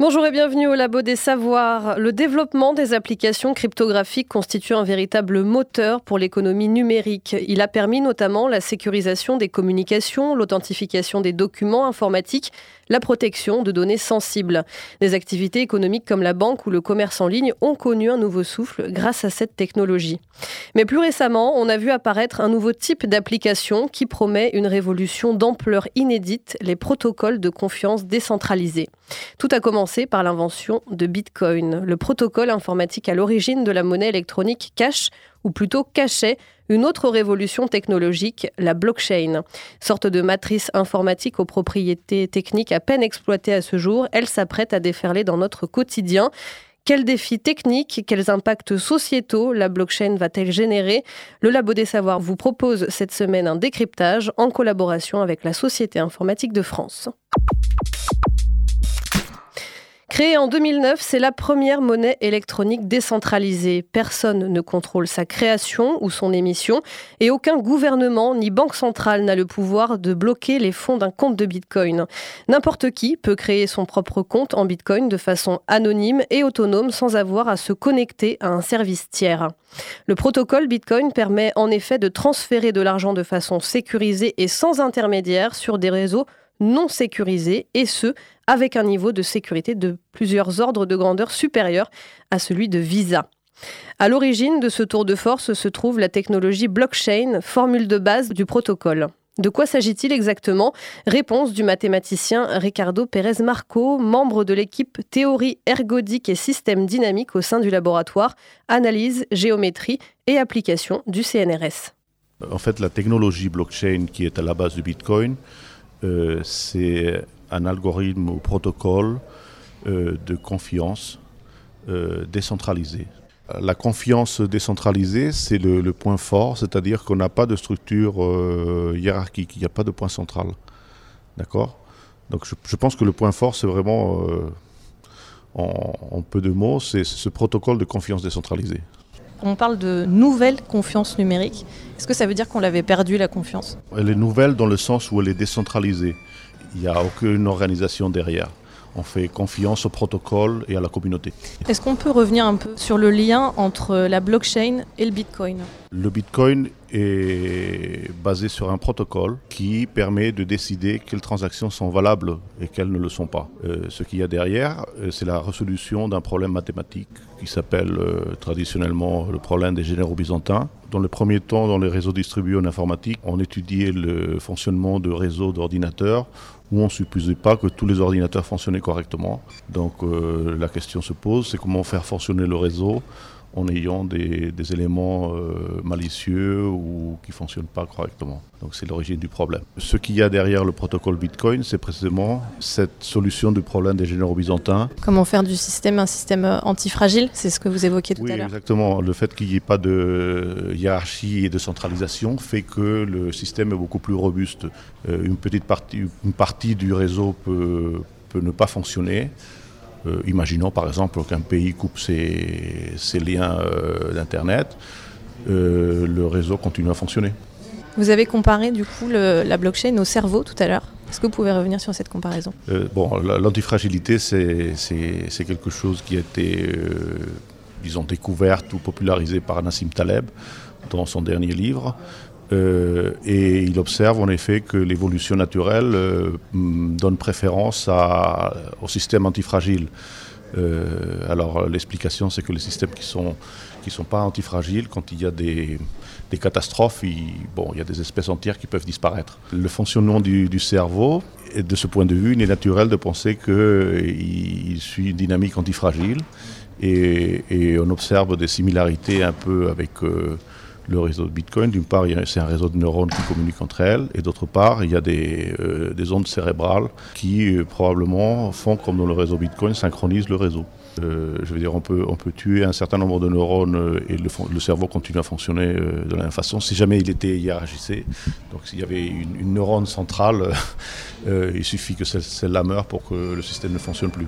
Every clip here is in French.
Bonjour et bienvenue au Labo des Savoirs. Le développement des applications cryptographiques constitue un véritable moteur pour l'économie numérique. Il a permis notamment la sécurisation des communications, l'authentification des documents informatiques, la protection de données sensibles. Des activités économiques comme la banque ou le commerce en ligne ont connu un nouveau souffle grâce à cette technologie. Mais plus récemment, on a vu apparaître un nouveau type d'application qui promet une révolution d'ampleur inédite, les protocoles de confiance décentralisés. Tout a commencé par l'invention de Bitcoin, le protocole informatique à l'origine de la monnaie électronique cash, ou plutôt cachet, une autre révolution technologique, la blockchain. Sorte de matrice informatique aux propriétés techniques à peine exploitées à ce jour, elle s'apprête à déferler dans notre quotidien. Quels défis techniques, quels impacts sociétaux la blockchain va-t-elle générer? Le Labo des Savoirs vous propose cette semaine un décryptage en collaboration avec la Société informatique de France. Créée en 2009, c'est la première monnaie électronique décentralisée. Personne ne contrôle sa création ou son émission et aucun gouvernement ni banque centrale n'a le pouvoir de bloquer les fonds d'un compte de Bitcoin. N'importe qui peut créer son propre compte en Bitcoin de façon anonyme et autonome sans avoir à se connecter à un service tiers. Le protocole Bitcoin permet en effet de transférer de l'argent de façon sécurisée et sans intermédiaire sur des réseaux non sécurisés et ce, avec un niveau de sécurité de plusieurs ordres de grandeur supérieur à celui de Visa. À l'origine de ce tour de force se trouve la technologie blockchain, formule de base du protocole. De quoi s'agit-il exactement? Réponse du mathématicien Ricardo Pérez Marco, membre de l'équipe théorie ergodique et système dynamique au sein du laboratoire Analyse, géométrie et application du CNRS. En fait, la technologie blockchain qui est à la base du Bitcoin, euh, c'est un algorithme ou protocole euh, de confiance euh, décentralisé. La confiance décentralisée, c'est le, point fort, c'est-à-dire qu'on n'a pas de structure hiérarchique, il n'y a pas de point central. D'accord? Donc je, pense que le point fort, c'est vraiment, en, en, peu de mots, c'est ce protocole de confiance décentralisée. On parle de nouvelle confiance numérique. Est-ce que ça veut dire qu'on l'avait perdu la confiance? Elle est nouvelle dans le sens où elle est décentralisée. Il n'y a aucune organisation derrière. On fait confiance au protocole et à la communauté. Est-ce qu'on peut revenir un peu sur le lien entre la blockchain et le Bitcoin? Le Bitcoin est basé sur un protocole qui permet de décider quelles transactions sont valables et quelles ne le sont pas. Euh, ce qu'il y a derrière, euh, c'est la résolution d'un problème mathématique qui s'appelle euh, traditionnellement le problème des généraux byzantins. Dans le premier temps, dans les réseaux distribués en informatique, on étudiait le fonctionnement de réseaux d'ordinateurs où on ne supposait pas que tous les ordinateurs fonctionnaient correctement. Donc la question se pose, c'est comment faire fonctionner le réseau en ayant des, éléments euh, malicieux ou qui ne fonctionnent pas correctement. Donc c'est l'origine du problème. Ce qu'il y a derrière le protocole Bitcoin, c'est précisément cette solution du problème des généraux byzantins. Comment faire du système un système euh, antifragile C'est ce que vous évoquiez tout à l'heure. exactement. Le fait qu'il n'y ait pas de hiérarchie et de centralisation fait que le système est beaucoup plus robuste. Euh, une petite partie, une partie du réseau peut, peut ne pas fonctionner. Euh, imaginons par exemple qu'un pays coupe ses, liens euh, d'Internet, euh, le réseau continue à fonctionner. Vous avez comparé du coup la blockchain au cerveau tout à l'heure. Est-ce que vous pouvez revenir sur cette comparaison? Bon, l'antifragilité, c'est quelque chose qui a été, disons, découverte ou popularisé par Nassim Taleb dans son dernier livre. Euh, et il observe en effet que l'évolution naturelle euh, donne préférence au système antifragile. Euh, alors l'explication c'est que les systèmes qui sont qui sont pas antifragiles, quand il y a des, catastrophes, il, bon, il y a des espèces entières qui peuvent disparaître. Le fonctionnement du, cerveau, de ce point de vue, il est naturel de penser qu'il suit une dynamique antifragile. Et, on observe des similarités un peu avec le réseau de Bitcoin. D'une part, c'est un réseau de neurones qui communiquent entre elles, et d'autre part, il y a des, euh, ondes cérébrales qui euh, probablement font, comme dans le réseau Bitcoin, synchronisent le réseau. Euh, je veux dire, on peut, on peut tuer un certain nombre de neurones euh, et le, cerveau continue à fonctionner euh, de la même façon. Si jamais il était hiérarchisé, donc s'il y avait une, neurone centrale, il suffit que celle-là meure pour que le système ne fonctionne plus.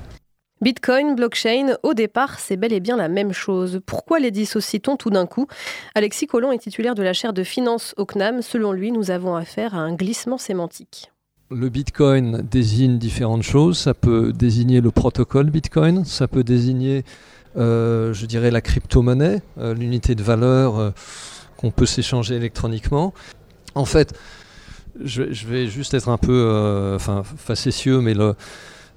Bitcoin, blockchain, au départ, c'est bel et bien la même chose. Pourquoi les dissocie-t-on tout d'un coup? Alexis Collomb est titulaire de la chaire de finance au CNAM. Selon lui, nous avons affaire à un glissement sémantique. Le Bitcoin désigne différentes choses. Ça peut désigner le protocole Bitcoin, ça peut désigner, euh, je dirais, la crypto-monnaie, euh, l'unité de valeur euh, qu'on peut s'échanger électroniquement. En fait, je, vais juste être un peu enfin, facétieux, mais le,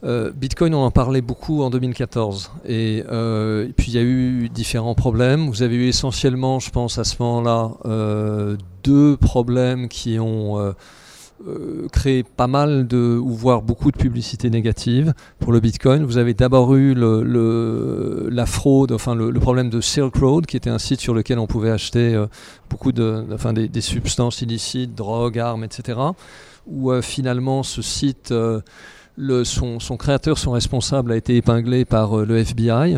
euh, Bitcoin, on en parlait beaucoup en 2014. Euh, et, puis il y a eu différents problèmes. Vous avez eu essentiellement, je pense, à ce moment-là, euh, deux problèmes qui ont créé pas mal de, ou voire beaucoup de publicité négative pour le Bitcoin. Vous avez d'abord eu le, la fraude, enfin le, problème de Silk Road, qui était un site sur lequel on pouvait acheter beaucoup de, enfin, des, substances illicites, drogues, armes, etc. Où finalement ce site son, créateur, son responsable, a été épinglé par euh, le FBI.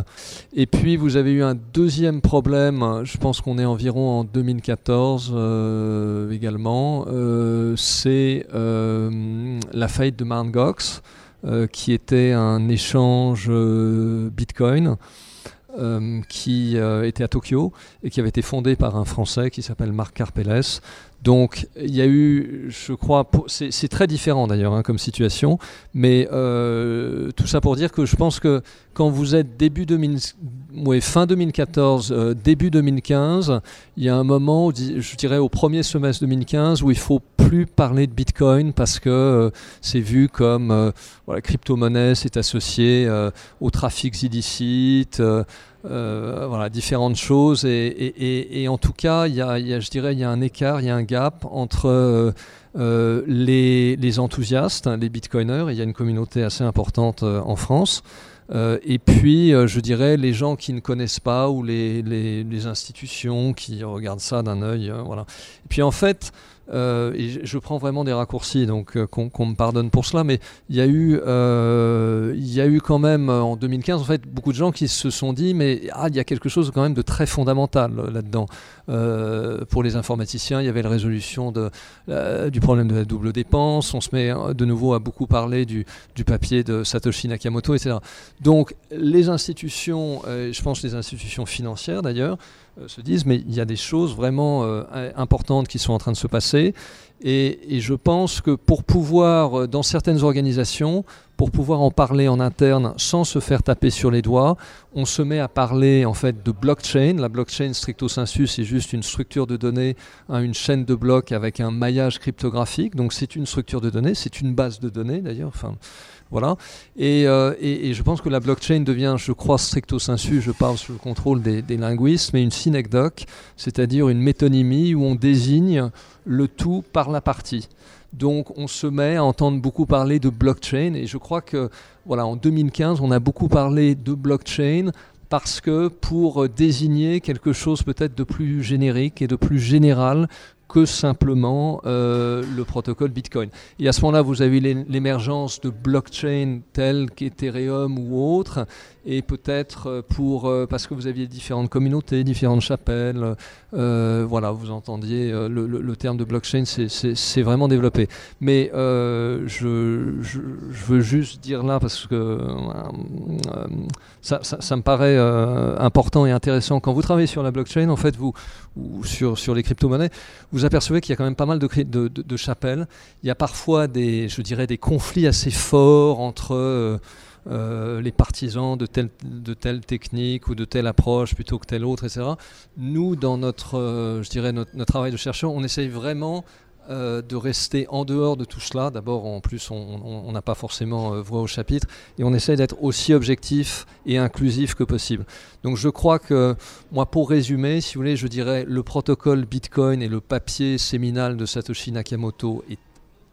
Et puis vous avez eu un deuxième problème, je pense qu'on est environ en 2014 euh, également, euh, c'est la faillite de Mt. Gox, qui était un échange Bitcoin. qui était à Tokyo et qui avait été fondé par un Français qui s'appelle Marc Carpeles. Donc il y a eu, je crois, c'est très différent d'ailleurs hein, comme situation, mais euh, tout ça pour dire que je pense que quand vous êtes début 2000, fin 2014, euh, début 2015, il y a un moment, je dirais au premier semestre 2015, où il faut plus parler de Bitcoin parce que euh, c'est vu comme voilà, crypto-monnaie, c'est associé au trafic illicite. voilà, différentes choses et, en tout cas, il y, a, je dirais, il y a un écart, il y a un gap entre euh, euh, les, enthousiastes, hein, les bitcoiners, il y a une communauté assez importante euh, en France, et puis je dirais les gens qui ne connaissent pas ou les, les institutions qui regardent ça d'un œil. voilà. Et puis en fait, euh, je prends vraiment des raccourcis, donc euh, qu'on me pardonne pour cela, mais il y a eu, euh, il y a eu quand même en 2015, en fait, beaucoup de gens qui se sont dit, mais ah, il y a quelque chose quand même de très fondamental là-dedans. Pour les informaticiens, il y avait la résolution de, du problème de la double dépense. On se met de nouveau à beaucoup parler du, papier de Satoshi Nakamoto, etc. Donc les institutions, je pense les institutions financières d'ailleurs, euh, se disent, mais il y a des choses vraiment euh, importantes qui sont en train de se passer. Et, je pense que pour pouvoir, euh, dans certaines organisations, pour pouvoir en parler en interne sans se faire taper sur les doigts, on se met à parler en fait de blockchain. La blockchain stricto sensu, c'est juste une structure de données, hein, une chaîne de blocs avec un maillage cryptographique. Donc c'est une structure de données, c'est une base de données d'ailleurs. Voilà. Euh, et, et, je pense que la blockchain devient, je crois, stricto sensu, je parle sous le contrôle des, linguistes, mais une synecdoque, c'est-à-dire une métonymie où on désigne le tout par la partie. Donc on se met à entendre beaucoup parler de blockchain et je crois que voilà en 2015 on a beaucoup parlé de blockchain parce que pour désigner quelque chose peut-être de plus générique et de plus général que simplement euh, le protocole Bitcoin. Et à ce moment-là, vous avez l'émergence de blockchain telles qu'Ethereum ou autres, et peut-être euh, pour euh, parce que vous aviez différentes communautés, différentes chapelles, voilà, vous entendiez le, terme de blockchain, c'est vraiment développé. Mais je, veux juste dire là parce que ça, me paraît important et intéressant quand vous travaillez sur la blockchain, en fait, vous ou sur, les crypto-monnaies, vous apercevez qu'il y a quand même pas mal de, de, chapelles. Il y a parfois des, je dirais, des conflits assez forts entre euh, les partisans de telle, technique ou de telle approche plutôt que telle autre, etc. Nous, dans notre, euh, je dirais, notre, travail de chercheur, on essaye vraiment euh, de rester en dehors de tout cela. D'abord, en plus, on n'a pas forcément voix au chapitre et on essaie d'être aussi objectif et inclusif que possible. Donc, je crois que, moi, pour résumer, si vous voulez, je dirais le protocole Bitcoin et le papier séminal de Satoshi Nakamoto est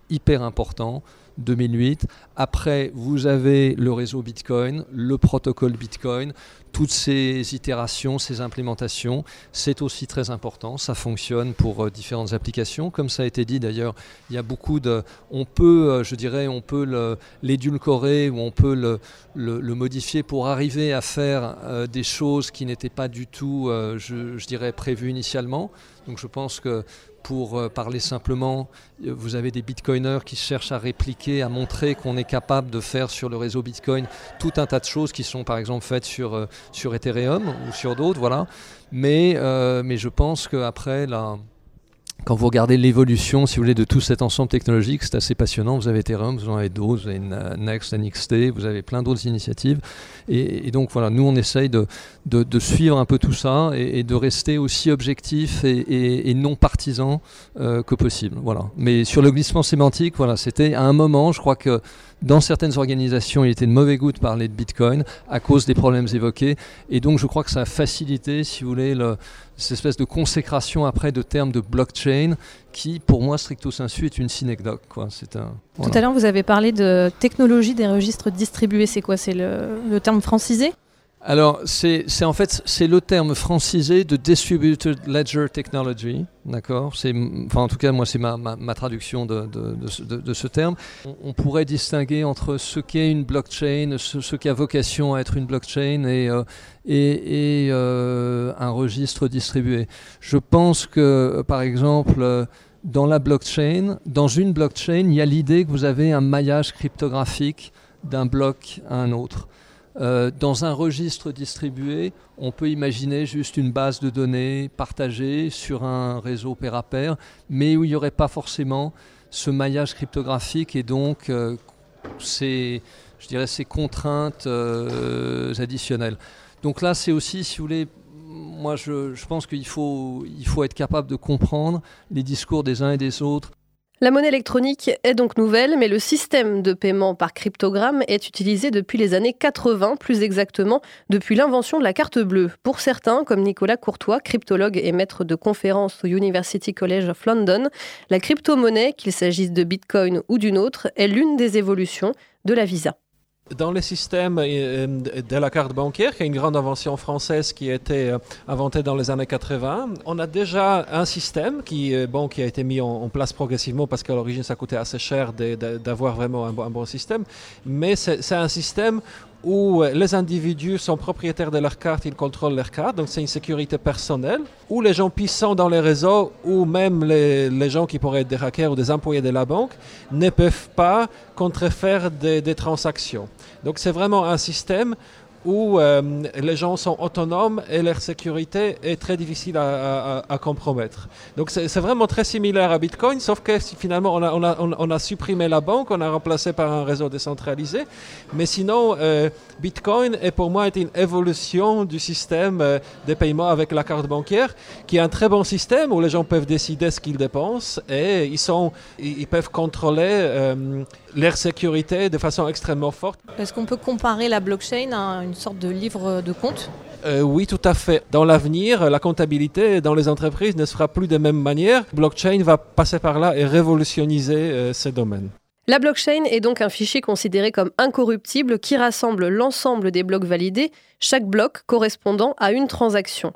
hyper important. 2008. Après, vous avez le réseau Bitcoin, le protocole Bitcoin, toutes ces itérations, ces implémentations, c'est aussi très important. Ça fonctionne pour euh, différentes applications. Comme ça a été dit d'ailleurs, il y a beaucoup de. On peut, euh, je dirais, on peut l'édulcorer ou on peut le, modifier pour arriver à faire euh, des choses qui n'étaient pas du tout, je, je, dirais, prévues initialement. Donc je pense que pour euh, parler simplement, euh, vous avez des bitcoiners qui cherchent à répliquer, à montrer qu'on est capable de faire sur le réseau Bitcoin tout un tas de choses qui sont par exemple faites sur, euh, sur Ethereum ou sur d'autres, voilà. Mais, mais je pense qu'après, la, quand vous regardez l'évolution, si vous voulez, de tout cet ensemble technologique, c'est assez passionnant. Vous avez Ethereum, vous en avez d'autres, vous avez Next, NXT, vous avez plein d'autres initiatives. Et, donc voilà, nous on essaye de, de, suivre un peu tout ça et, de rester aussi objectif et, non partisan euh, que possible. Voilà. Mais sur le glissement sémantique, voilà, c'était à un moment, je crois que dans certaines organisations, il était de mauvais goût de parler de Bitcoin à cause des problèmes évoqués. Et donc, je crois que ça a facilité, si vous voulez, le, cette espèce de consécration après de termes de blockchain qui, pour moi, stricto sensu, est une synecdoque. Quoi. C'est un, Tout à l'heure, vous avez parlé de technologie des registres distribués. C'est quoi? C'est le terme francisé? Alors, c'est en fait c'est le terme francisé de Distributed Ledger Technology, d'accord? Enfin, En tout cas, moi, c'est ma, ma, traduction de, de, ce terme. On, pourrait distinguer entre ce qu'est une blockchain, ce, qui a vocation à être une blockchain et, euh, et, euh, un registre distribué. Je pense que, par exemple, dans la blockchain, dans une blockchain, il y a l'idée que vous avez un maillage cryptographique d'un bloc à un autre. Euh, dans un registre distribué, on peut imaginer juste une base de données partagée sur un réseau pair à pair, mais où il n'y aurait pas forcément ce maillage cryptographique et donc euh, ces, je dirais, ces contraintes euh, additionnelles. Donc là, c'est aussi, si vous voulez, moi je, je pense qu'il faut, il faut être capable de comprendre les discours des uns et des autres la monnaie électronique est donc nouvelle, mais le système de paiement par cryptogramme est utilisé depuis les années 80, plus exactement depuis l'invention de la carte bleue. Pour certains, comme Nicolas Courtois, cryptologue et maître de conférences au University College of London, la crypto-monnaie, qu'il s'agisse de Bitcoin ou d'une autre, est l'une des évolutions de la Visa. Dans le système euh, de la carte bancaire, qui est une grande invention française qui a été euh, inventée dans les années 80, on a déjà un système qui, euh, qui a été mis en, place progressivement parce qu'à l'origine ça coûtait assez cher d'avoir vraiment un bon système, mais c'est un système où euh, les individus sont propriétaires de leur carte, ils contrôlent leur carte, donc c'est une sécurité personnelle, où les gens puissants dans les réseaux, ou même les, gens qui pourraient être des hackers ou des employés de la banque, ne peuvent pas contrefaire des, des transactions. Donc c'est vraiment un système où euh, les gens sont autonomes et leur sécurité est très difficile à, compromettre. Donc c'est vraiment très similaire à Bitcoin, sauf que finalement on a, supprimé la banque, on a remplacé par un réseau décentralisé. Mais sinon, euh, Bitcoin est pour moi une évolution du système euh, de paiement avec la carte bancaire, qui est un très bon système où les gens peuvent décider ce qu'ils dépensent et ils peuvent contrôler leur sécurité de façon extrêmement forte. Est-ce qu'on peut comparer la blockchain à une sorte de livre de compte? Euh, oui, tout à fait. Dans l'avenir, la comptabilité dans les entreprises ne sera plus de même manière. Blockchain va passer par là et révolutioniser euh, ces domaines. La blockchain est donc un fichier considéré comme incorruptible qui rassemble l'ensemble des blocs validés, chaque bloc correspondant à une transaction.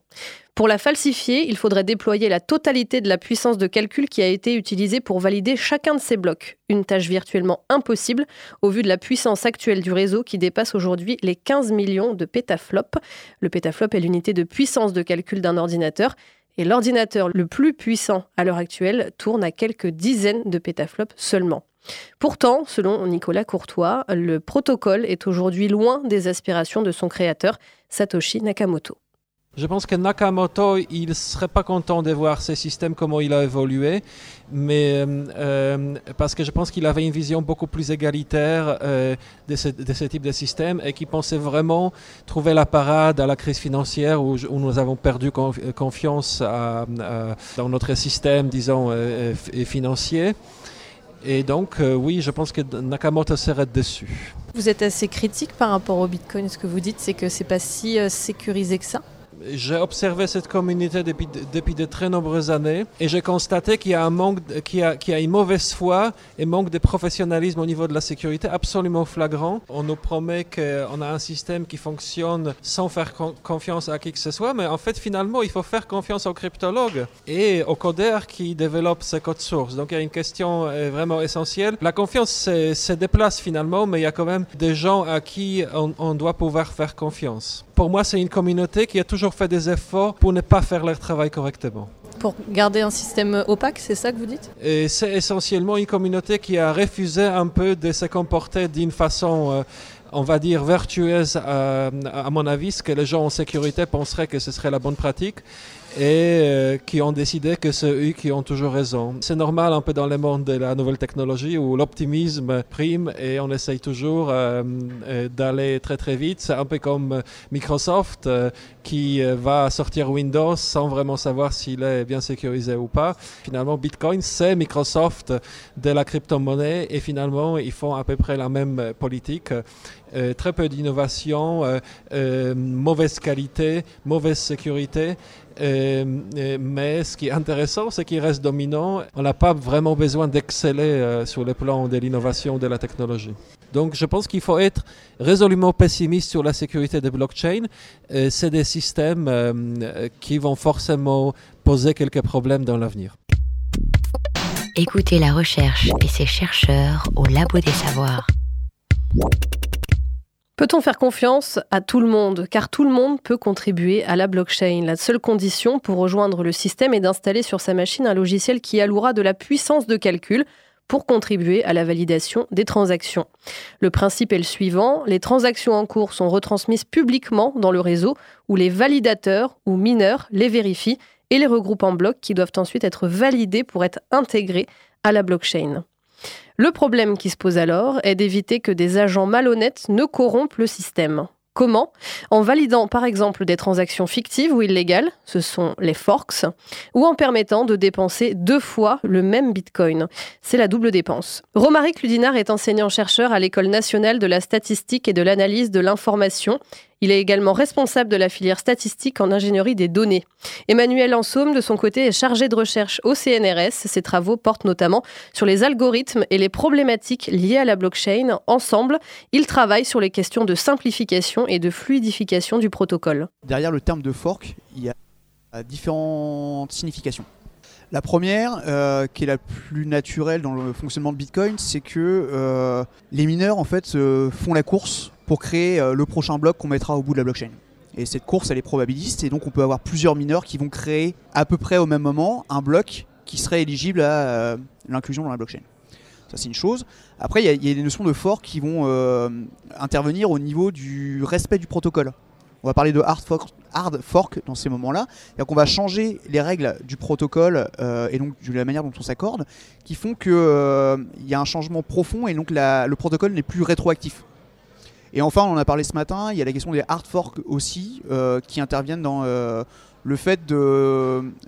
Pour la falsifier, il faudrait déployer la totalité de la puissance de calcul qui a été utilisée pour valider chacun de ces blocs. Une tâche virtuellement impossible au vu de la puissance actuelle du réseau qui dépasse aujourd'hui les 15 millions de pétaflops. Le pétaflop est l'unité de puissance de calcul d'un ordinateur et l'ordinateur le plus puissant à l'heure actuelle tourne à quelques dizaines de pétaflops seulement. Pourtant, selon Nicolas Courtois, le protocole est aujourd'hui loin des aspirations de son créateur, Satoshi Nakamoto. Je pense que Nakamoto, il serait pas content de voir ce système, comment il a évolué, mais euh, parce que je pense qu'il avait une vision beaucoup plus égalitaire euh, de, ce, type de système et qu'il pensait vraiment trouver la parade à la crise financière où, nous avons perdu confiance dans notre système, disons, euh, financier. Et donc, euh, oui, je pense que Nakamoto serait dessus. Vous êtes assez critique par rapport au Bitcoin. Ce que vous dites, c'est que c'est pas si euh, sécurisé que ça J'ai observé cette communauté depuis, depuis de très nombreuses années et j'ai constaté qu'il y a un manque, qu'il y a, une mauvaise foi et manque de professionnalisme au niveau de la sécurité absolument flagrant. On nous promet qu'on a un système qui fonctionne sans faire confiance à qui que ce soit, mais en fait, finalement, il faut faire confiance aux cryptologues et aux codeurs qui développent ces codes sources. Donc, il y a une question euh, vraiment essentielle. La confiance se déplace finalement, mais il y a quand même des gens à qui on doit pouvoir faire confiance. Pour moi, c'est une communauté qui a toujours fait des efforts pour ne pas faire leur travail correctement. Pour garder un système opaque, c'est ça que vous dites? Et c'est essentiellement une communauté qui a refusé un peu de se comporter d'une façon... Euh, on va dire, vertueuse, euh, à mon avis, ce que les gens en sécurité penseraient que ce serait la bonne pratique et euh, qui ont décidé que c'est eux qui ont toujours raison. C'est normal un peu dans le monde de la nouvelle technologie où l'optimisme prime et on essaye toujours euh, euh, d'aller très très vite. C'est un peu comme Microsoft qui va sortir Windows sans vraiment savoir s'il est bien sécurisé ou pas. Finalement, Bitcoin, c'est Microsoft de la crypto-monnaie et finalement, ils font à peu près la même politique. très peu d'innovation, mauvaise qualité, mauvaise sécurité euh, euh, mais ce qui est intéressant, c'est qu'il reste dominant. On n'a pas vraiment besoin d'exceller euh, sur le plan de l'innovation de la technologie. Donc je pense qu'il faut être résolument pessimiste sur la sécurité des blockchains. c'est des systèmes qui vont forcément poser quelques problèmes dans l'avenir. Écoutez la recherche et ses chercheurs au Labo des Savoirs. Peut-on faire confiance à tout le monde? Car tout le monde peut contribuer à la blockchain. La seule condition pour rejoindre le système est d'installer sur sa machine un logiciel qui allouera de la puissance de calcul pour contribuer à la validation des transactions. Le principe est le suivant, les transactions en cours sont retransmises publiquement dans le réseau où les validateurs ou mineurs les vérifient et les regroupent en blocs qui doivent ensuite être validés pour être intégrés à la blockchain. Le problème qui se pose alors est d'éviter que des agents malhonnêtes ne corrompent le système. Comment? En validant par exemple des transactions fictives ou illégales, ce sont les forks, ou en permettant de dépenser deux fois le même bitcoin. C'est la double dépense. Romaric Ludinar est enseignant-chercheur à l'École nationale de la statistique et de l'analyse de l'information il est également responsable de la filière statistique en ingénierie des données. Emmanuel Ansaume, de son côté, est chargé de recherche au CNRS. Ses travaux portent notamment sur les algorithmes et les problématiques liées à la blockchain. Ensemble, ils travaillent sur les questions de simplification et de fluidification du protocole. Derrière le terme de fork, il y a différentes significations. La première, euh, qui est la plus naturelle dans le fonctionnement de Bitcoin, c'est que euh, les mineurs en fait font la course pour créer euh, le prochain bloc qu'on mettra au bout de la blockchain. Et cette course, elle est probabiliste, et donc on peut avoir plusieurs mineurs qui vont créer à peu près au même moment un bloc qui serait éligible à euh, l'inclusion dans la blockchain. Ça, c'est une chose. Après, il y, a des notions de fork qui vont euh, intervenir au niveau du respect du protocole. On va parler de hard fork, dans ces moments-là. C'est-à-dire qu'on va changer les règles du protocole et donc de la manière dont on s'accorde, qui font qu'il y a un changement profond et donc le protocole n'est plus rétroactif. Et enfin, on en a parlé ce matin, il y a la question des hard forks aussi, euh, qui interviennent dans euh, le fait de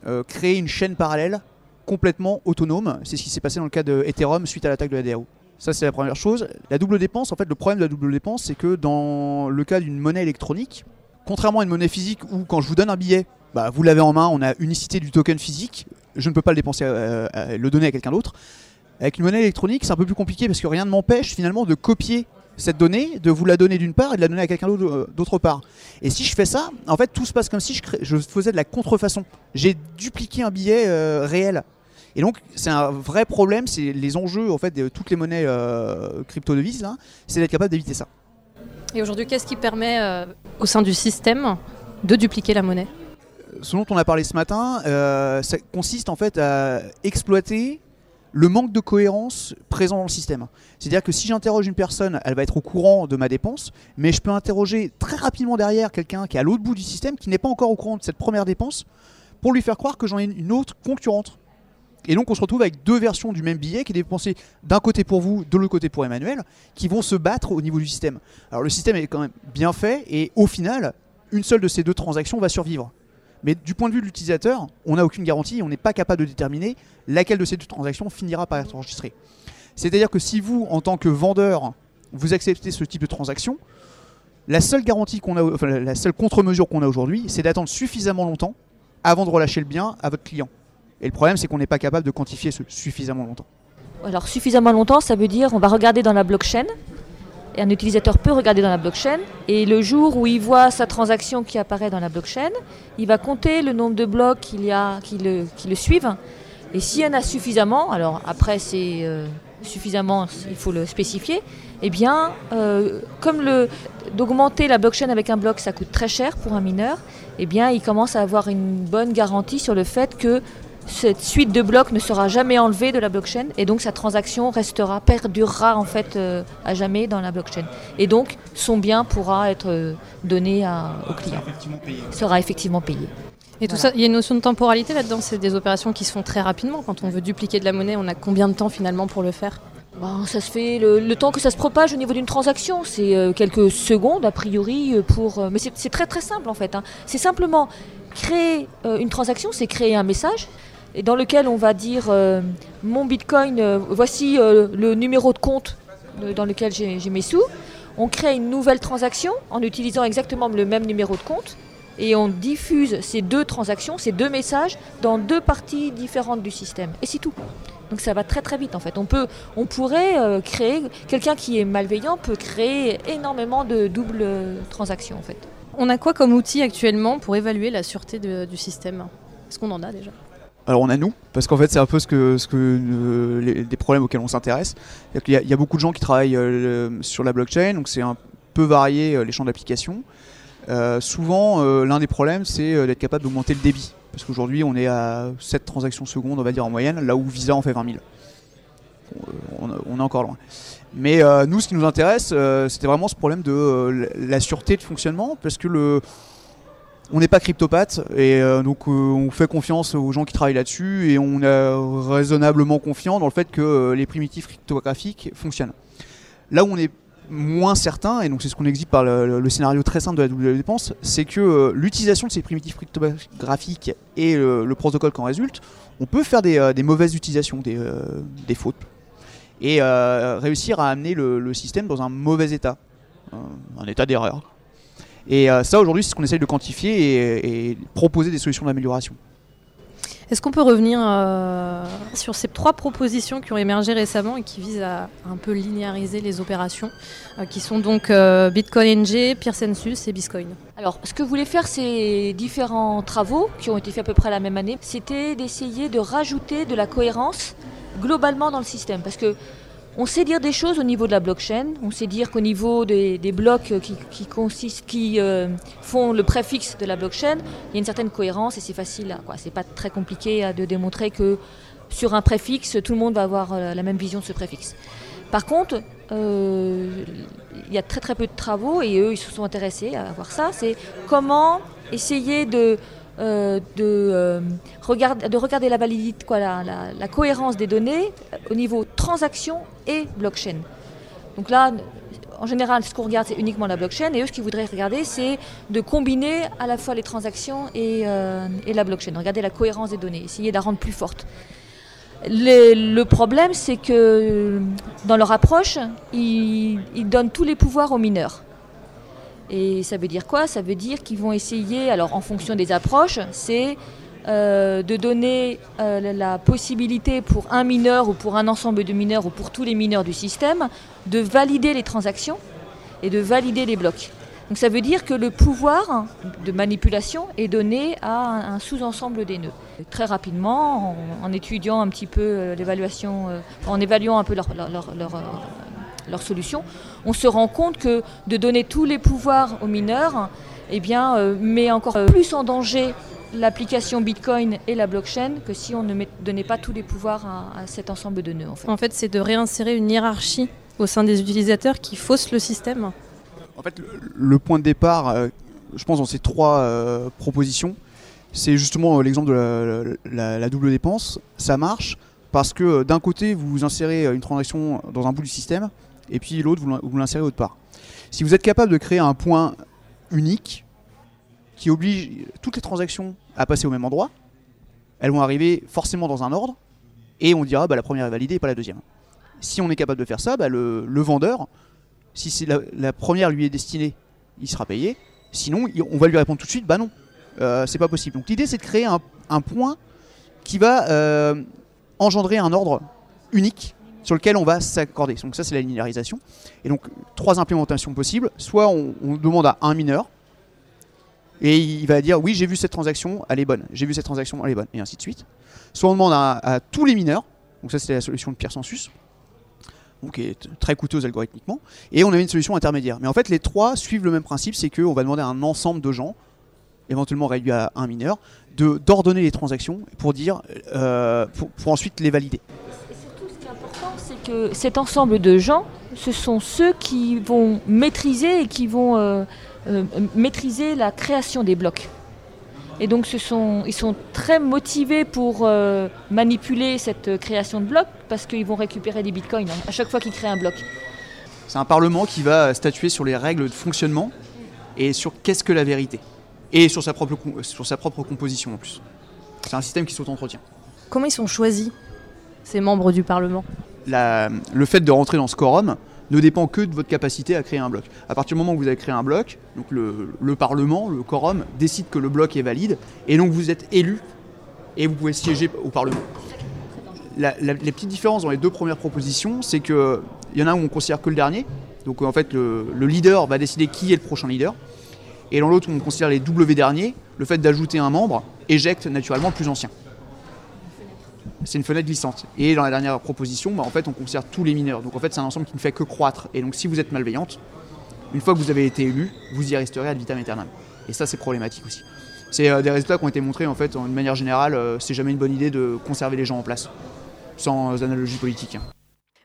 euh, créer une chaîne parallèle complètement autonome. C'est ce qui s'est passé dans le cas de Ethereum suite à l'attaque de la DAO. Ça, c'est la première chose. La double dépense, en fait, le problème de la double dépense, c'est que dans le cas d'une monnaie électronique, contrairement à une monnaie physique où quand je vous donne un billet, bah, vous l'avez en main, on a unicité du token physique, je ne peux pas le dépenser, le donner à quelqu'un d'autre. Avec une monnaie électronique, c'est un peu plus compliqué parce que rien ne m'empêche finalement de copier cette donnée, de vous la donner d'une part et de la donner à quelqu'un euh, d'autre part. Et si je fais ça, en fait, tout se passe comme si je, faisais de la contrefaçon. J'ai dupliqué un billet euh, réel. Et donc, c'est un vrai problème. C'est les enjeux, en fait, de toutes les monnaies euh, crypto-devises, c'est d'être capable d'éviter ça. Et aujourd'hui, qu'est-ce qui permet, au sein du système, de dupliquer la monnaie? Ce dont on a parlé ce matin, ça consiste en fait à exploiter le manque de cohérence présent dans le système. C'est-à-dire que si j'interroge une personne, elle va être au courant de ma dépense, mais je peux interroger très rapidement derrière quelqu'un qui est à l'autre bout du système, qui n'est pas encore au courant de cette première dépense, pour lui faire croire que j'en ai une autre concurrente. Et donc on se retrouve avec deux versions du même billet qui est dépensé d'un côté pour vous, de l'autre côté pour Emmanuel, qui vont se battre au niveau du système. Alors le système est quand même bien fait, et au final, une seule de ces deux transactions va survivre. Mais du point de vue de l'utilisateur, on n'a aucune garantie, on n'est pas capable de déterminer laquelle de ces deux transactions finira par être enregistrée. C'est-à-dire que si vous, en tant que vendeur, vous acceptez ce type de transaction, La seule garantie qu'on a, enfin, la seule contre-mesure qu'on a aujourd'hui, c'est d'attendre suffisamment longtemps avant de relâcher le bien à votre client. Et le problème, c'est qu'on n'est pas capable de quantifier ce suffisamment longtemps. Alors suffisamment longtemps, ça veut dire on va regarder dans la blockchain. Un utilisateur peut regarder dans la blockchain et le jour où il voit sa transaction qui apparaît dans la blockchain, il va compter le nombre de blocs qui le, suivent. Et s'il y en a suffisamment, alors après c'est euh, suffisamment, il faut le spécifier, eh bien, euh, comme d'augmenter la blockchain avec un bloc, ça coûte très cher pour un mineur, eh bien, il commence à avoir une bonne garantie sur le fait que cette suite de blocs ne sera jamais enlevée de la blockchain et donc sa transaction restera, perdurera en fait euh, à jamais dans la blockchain. Et donc son bien pourra être euh, donné à, au client. Sera effectivement payé. Et tout ça, il y a une notion de temporalité là-dedans, c'est des opérations qui se font très rapidement. Quand on veut dupliquer de la monnaie, on a combien de temps finalement pour le faire? Bon, ça se fait le, le, temps que ça se propage au niveau d'une transaction, c'est euh, quelques secondes a priori pour. Euh, mais c'est très très simple en fait. Hein. C'est simplement créer euh, une transaction, c'est créer un message et dans lequel on va dire euh, mon bitcoin, euh, voici euh, le numéro de compte dans lequel j'ai mes sous. On crée une nouvelle transaction en utilisant exactement le même numéro de compte et on diffuse ces deux transactions, ces deux messages dans deux parties différentes du système. Et c'est tout. Donc ça va très très vite en fait. On, peut, on pourrait créer, quelqu'un qui est malveillant peut créer énormément de doubles transactions en fait. On a quoi comme outil actuellement pour évaluer la sûreté du système? Est-ce qu'on en a déjà? Alors on a nous, parce qu'en fait c'est un peu ce que, ce que euh, des problèmes auxquels on s'intéresse. Il, y, a beaucoup de gens qui travaillent euh, sur la blockchain, donc c'est un peu varié euh, les champs d'application. Souvent l'un des problèmes c'est d'être capable d'augmenter le débit, parce qu'aujourd'hui on est à 7 transactions secondes on va dire en moyenne, là où Visa en fait 20 000. On, on est encore loin. Mais nous ce qui nous intéresse c'était vraiment ce problème de la sûreté de fonctionnement, parce que le on n'est pas cryptopathe et euh, donc euh, on fait confiance aux gens qui travaillent là-dessus et on est raisonnablement confiant dans le fait que euh, les primitifs cryptographiques fonctionnent. Là où on est moins certain, et donc c'est ce qu'on existe par le, scénario très simple de la double dépense, c'est que l'utilisation de ces primitifs cryptographiques et le, protocole qu'en résulte, on peut faire des, mauvaises utilisations, des, fautes, et réussir à amener le, système dans un mauvais état, un état d'erreur. Et euh, ça, aujourd'hui, c'est ce qu'on essaye de quantifier et, et proposer des solutions d'amélioration. Est-ce qu'on peut revenir euh, sur ces trois propositions qui ont émergé récemment et qui visent à un peu linéariser les opérations, euh, qui sont donc euh, Bitcoin NG, Peercensus et Bitcoin Alors, ce que voulaient faire ces différents travaux, qui ont été faits à peu près la même année, c'était d'essayer de rajouter de la cohérence globalement dans le système. Parce que on sait dire des choses au niveau de la blockchain, on sait dire qu'au niveau des, blocs qui, consistent, qui euh, font le préfixe de la blockchain, il y a une certaine cohérence et c'est facile, c'est pas très compliqué à, de démontrer que sur un préfixe, tout le monde va avoir euh, la même vision de ce préfixe. Par contre, euh, il y a très très peu de travaux et eux ils se sont intéressés à voir ça, c'est comment essayer de euh, de, euh, de regarder la validité, quoi, la, la, cohérence des données au niveau transaction et blockchain. Donc là, en général, ce qu'on regarde, c'est uniquement la blockchain, et eux, ce qu'ils voudraient regarder, c'est de combiner à la fois les transactions et, euh, et la blockchain, regarder la cohérence des données, essayer de la rendre plus forte. Le problème, c'est que dans leur approche, ils donnent tous les pouvoirs aux mineurs. Et ça veut dire quoi? Ça veut dire qu'ils vont essayer, alors en fonction des approches, c'est euh, de donner euh, la possibilité pour un mineur ou pour un ensemble de mineurs ou pour tous les mineurs du système de valider les transactions et de valider les blocs. Donc ça veut dire que le pouvoir de manipulation est donné à un, sous-ensemble des nœuds. Très rapidement, en, étudiant un petit peu euh, l'évaluation, en évaluant un peu leur leur solution, on se rend compte que de donner tous les pouvoirs aux mineurs eh bien, euh, met encore plus en danger l'application Bitcoin et la blockchain que si on ne met, donnait pas tous les pouvoirs à, à cet ensemble de nœuds. En fait, en fait c'est de réinsérer une hiérarchie au sein des utilisateurs qui fausse le système. En fait, le, le point de départ, euh, je pense, dans ces trois euh, propositions, c'est justement l'exemple de la, la, la, double dépense. Ça marche parce que d'un côté, vous insérez une transaction dans un bout du système, et puis l'autre, vous l'insérez autre part. Si vous êtes capable de créer un point unique qui oblige toutes les transactions à passer au même endroit, elles vont arriver forcément dans un ordre, et on dira bah, la première est validée et pas la deuxième. Si on est capable de faire ça, bah, le, vendeur, si la, la, première lui est destinée, il sera payé. Sinon, on va lui répondre tout de suite, bah non, euh, c'est pas possible. Donc l'idée, c'est de créer un, point qui va euh, engendrer un ordre unique sur lequel on va s'accorder. Donc ça, c'est la linéarisation. Et donc, trois implémentations possibles. Soit on, demande à un mineur, et il va dire, oui, j'ai vu cette transaction, elle est bonne. J'ai vu cette transaction, elle est bonne. Et ainsi de suite. Soit on demande à, tous les mineurs, donc ça, c'est la solution de Pierre Census, qui est très coûteuse algorithmiquement, et on a une solution intermédiaire. Mais en fait, les trois suivent le même principe, c'est qu'on va demander à un ensemble de gens, éventuellement réduit à un mineur, d'ordonner les transactions pour euh, pour, ensuite les valider. Et surtout, ce qui est important, c'est que cet ensemble de gens, ce sont ceux qui vont maîtriser et qui vont euh, euh, maîtriser la création des blocs. Et donc ce sont, ils sont très motivés pour euh, manipuler cette création de blocs parce qu'ils vont récupérer des bitcoins hein, à chaque fois qu'ils créent un bloc. C'est un parlement qui va statuer sur les règles de fonctionnement et sur qu'est-ce que la vérité. Et sur sa propre, sur sa propre composition en plus. C'est un système qui s'auto-entretient. Comment ils sont choisis, membres du Parlement Le fait de rentrer dans ce quorum, ne dépend que de votre capacité à créer un bloc. À partir du moment où vous avez créé un bloc, donc le, Parlement, le quorum, décide que le bloc est valide, et donc vous êtes élu, et vous pouvez siéger au Parlement. les petites différences dans les deux premières propositions, c'est qu'il y en a où on considère que le dernier, donc en fait le, le leader va décider qui est le prochain leader, et dans l'autre où on considère les W derniers, le fait d'ajouter un membre éjecte naturellement le plus ancien c'est une fenêtre glissante. Et dans la dernière proposition, bah, en fait, on considère tous les mineurs. Donc en fait, c'est un ensemble qui ne fait que croître. Et donc si vous êtes malveillante, une fois que vous avez été élu, vous y resterez ad vitam aeternam. Et ça, c'est problématique aussi. C'est euh, des résultats qui ont été montrés en fait, une manière générale, euh, c'est jamais une bonne idée de conserver les gens en place, sans analogie politique. Hein.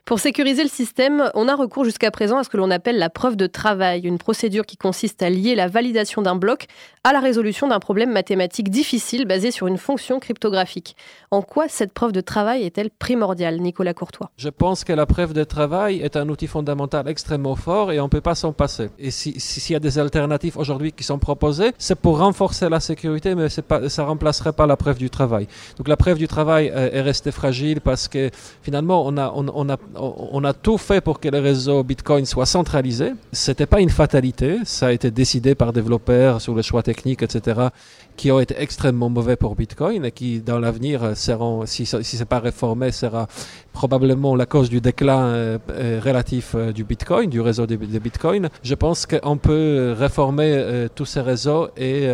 Pour sécuriser le système, on a recours jusqu'à présent à ce que l'on appelle la preuve de travail, une procédure qui consiste à lier la validation d'un bloc à la résolution d'un problème mathématique difficile basé sur une fonction cryptographique. En quoi cette preuve de travail est-elle primordiale, Nicolas Courtois? Je pense que la preuve de travail est un outil fondamental extrêmement fort et on ne peut pas s'en passer. Et s'il y a des alternatives aujourd'hui qui sont proposées, c'est pour renforcer la sécurité, mais ça ne remplacerait pas la preuve du travail. Donc la preuve du travail est restée fragile parce que finalement, on a on a tout fait pour que le réseau Bitcoin soit centralisé. Ce n'était pas une fatalité, ça a été décidé par développeurs sur les choix techniques, etc., qui ont été extrêmement mauvais pour Bitcoin et qui, dans l'avenir, seront, si, si ce n'est pas réformé, sera probablement la cause du déclin euh, euh, relatif euh, du Bitcoin, du réseau de, Bitcoin. Je pense qu'on peut réformer tous ces réseaux et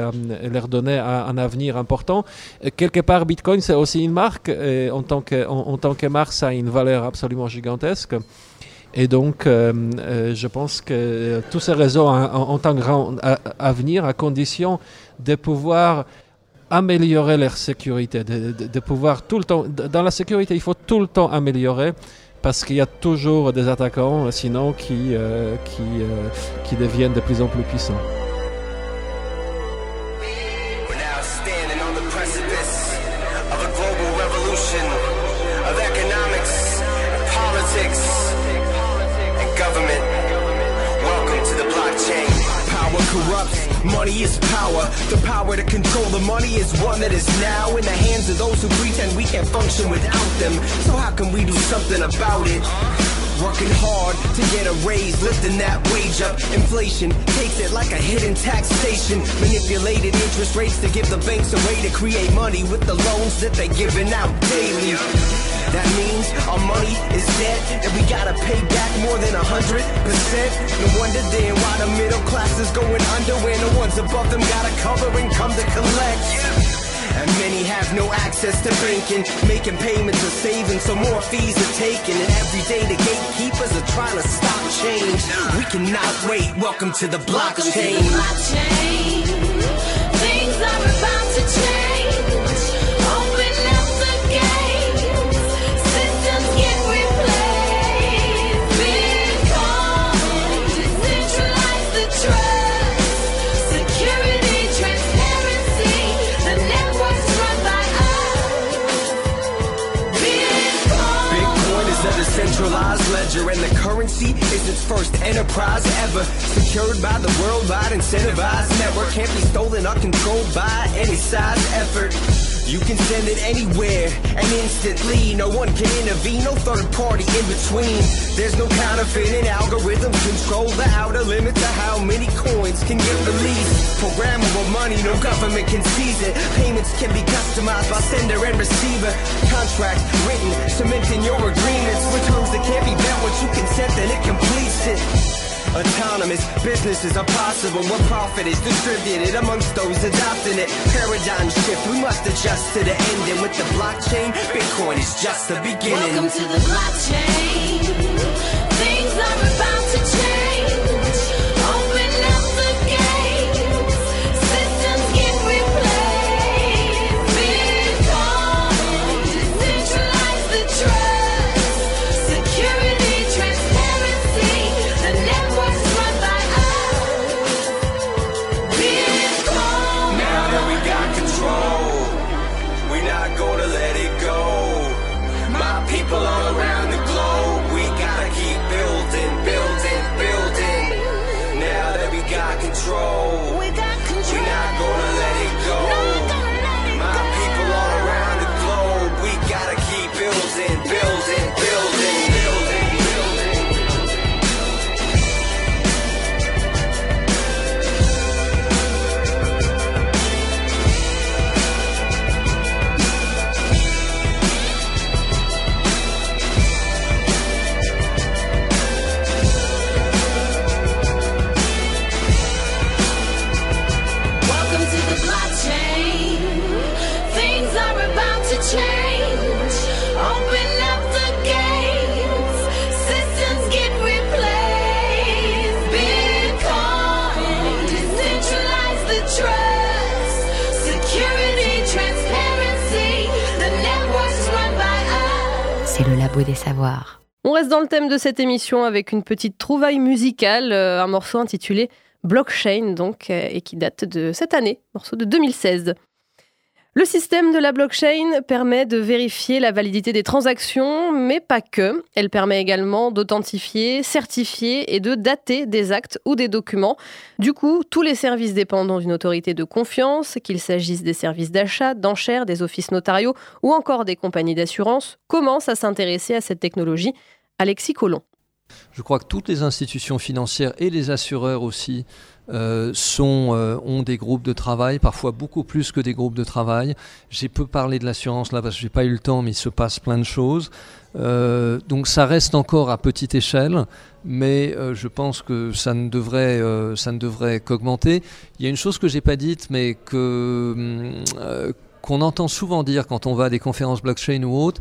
leur donner un, avenir important. quelque part, Bitcoin, c'est aussi une marque. En, tant que, en, tant que marque, ça a une valeur absolument gigantesque. Et donc, je pense que tous ces réseaux ont, un grand avenir à condition de pouvoir améliorer leur sécurité, de, pouvoir tout le temps, dans la sécurité, il faut tout le temps améliorer parce qu'il y a toujours des attaquants, sinon, qui, euh, euh, qui deviennent de plus en plus puissants. Money is power. The power to control the money is one that is now in the hands of those who pretend we can't function without them. So how can we do something about it? Working hard to get a raise, lifting that wage up. Inflation takes it like a hidden taxation. Manipulated interest rates to give the banks a way to create money with the loans that they're giving out daily. That means our money is dead and we gotta pay back more than a hundred percent. No wonder then why the middle class is going under when the ones above them gotta cover and come to collect. And many have no access to banking, making payments or saving, so more fees are taken. And every day the gatekeepers are trying to stop change. We cannot wait. Welcome to the blockchain. Welcome to the blockchain. Currency is its first enterprise ever. Secured by the worldwide incentivized network. Can't be stolen or controlled by any size effort You can send it anywhere and instantly. No one can intervene, no third party in between. There's no counterfeiting algorithms control the outer limit to how many coins can get released. Programmable money, no government can seize it. Payments can be customized by sender and receiver. Contracts written, cementing your agreements with terms that can't be met once you consent, then it completes it. Autonomous businesses are possible where profit is distributed amongst those adopting it. Paradigm shift, we must adjust to the ending. With the blockchain, Bitcoin is just the beginning. Welcome to the blockchain. Thème de cette émission avec une petite trouvaille musicale, euh, un morceau intitulé Blockchain, donc, euh, et qui date de cette année, morceau de 2016. Le système de la blockchain permet de vérifier la validité des transactions, mais pas que. Elle permet également d'authentifier, certifier et de dater des actes ou des documents. Du coup, tous les services dépendant d'une autorité de confiance, qu'il s'agisse des services d'achat, d'enchères, des offices notariaux ou encore des compagnies d'assurance, commencent à s'intéresser à cette technologie? Alexis Collomb. Je crois que toutes les institutions financières et les assureurs aussi euh, euh, ont des groupes de travail, parfois beaucoup plus que des groupes de travail. J'ai peu parlé de l'assurance là parce que j'ai pas eu le temps, mais il se passe plein de choses. Euh, donc ça reste encore à petite échelle, mais je pense que ça ne devrait, devrait qu'augmenter. Il y a une chose que j'ai pas dite, mais hum, qu'on entend souvent dire quand on va à des conférences blockchain ou autres,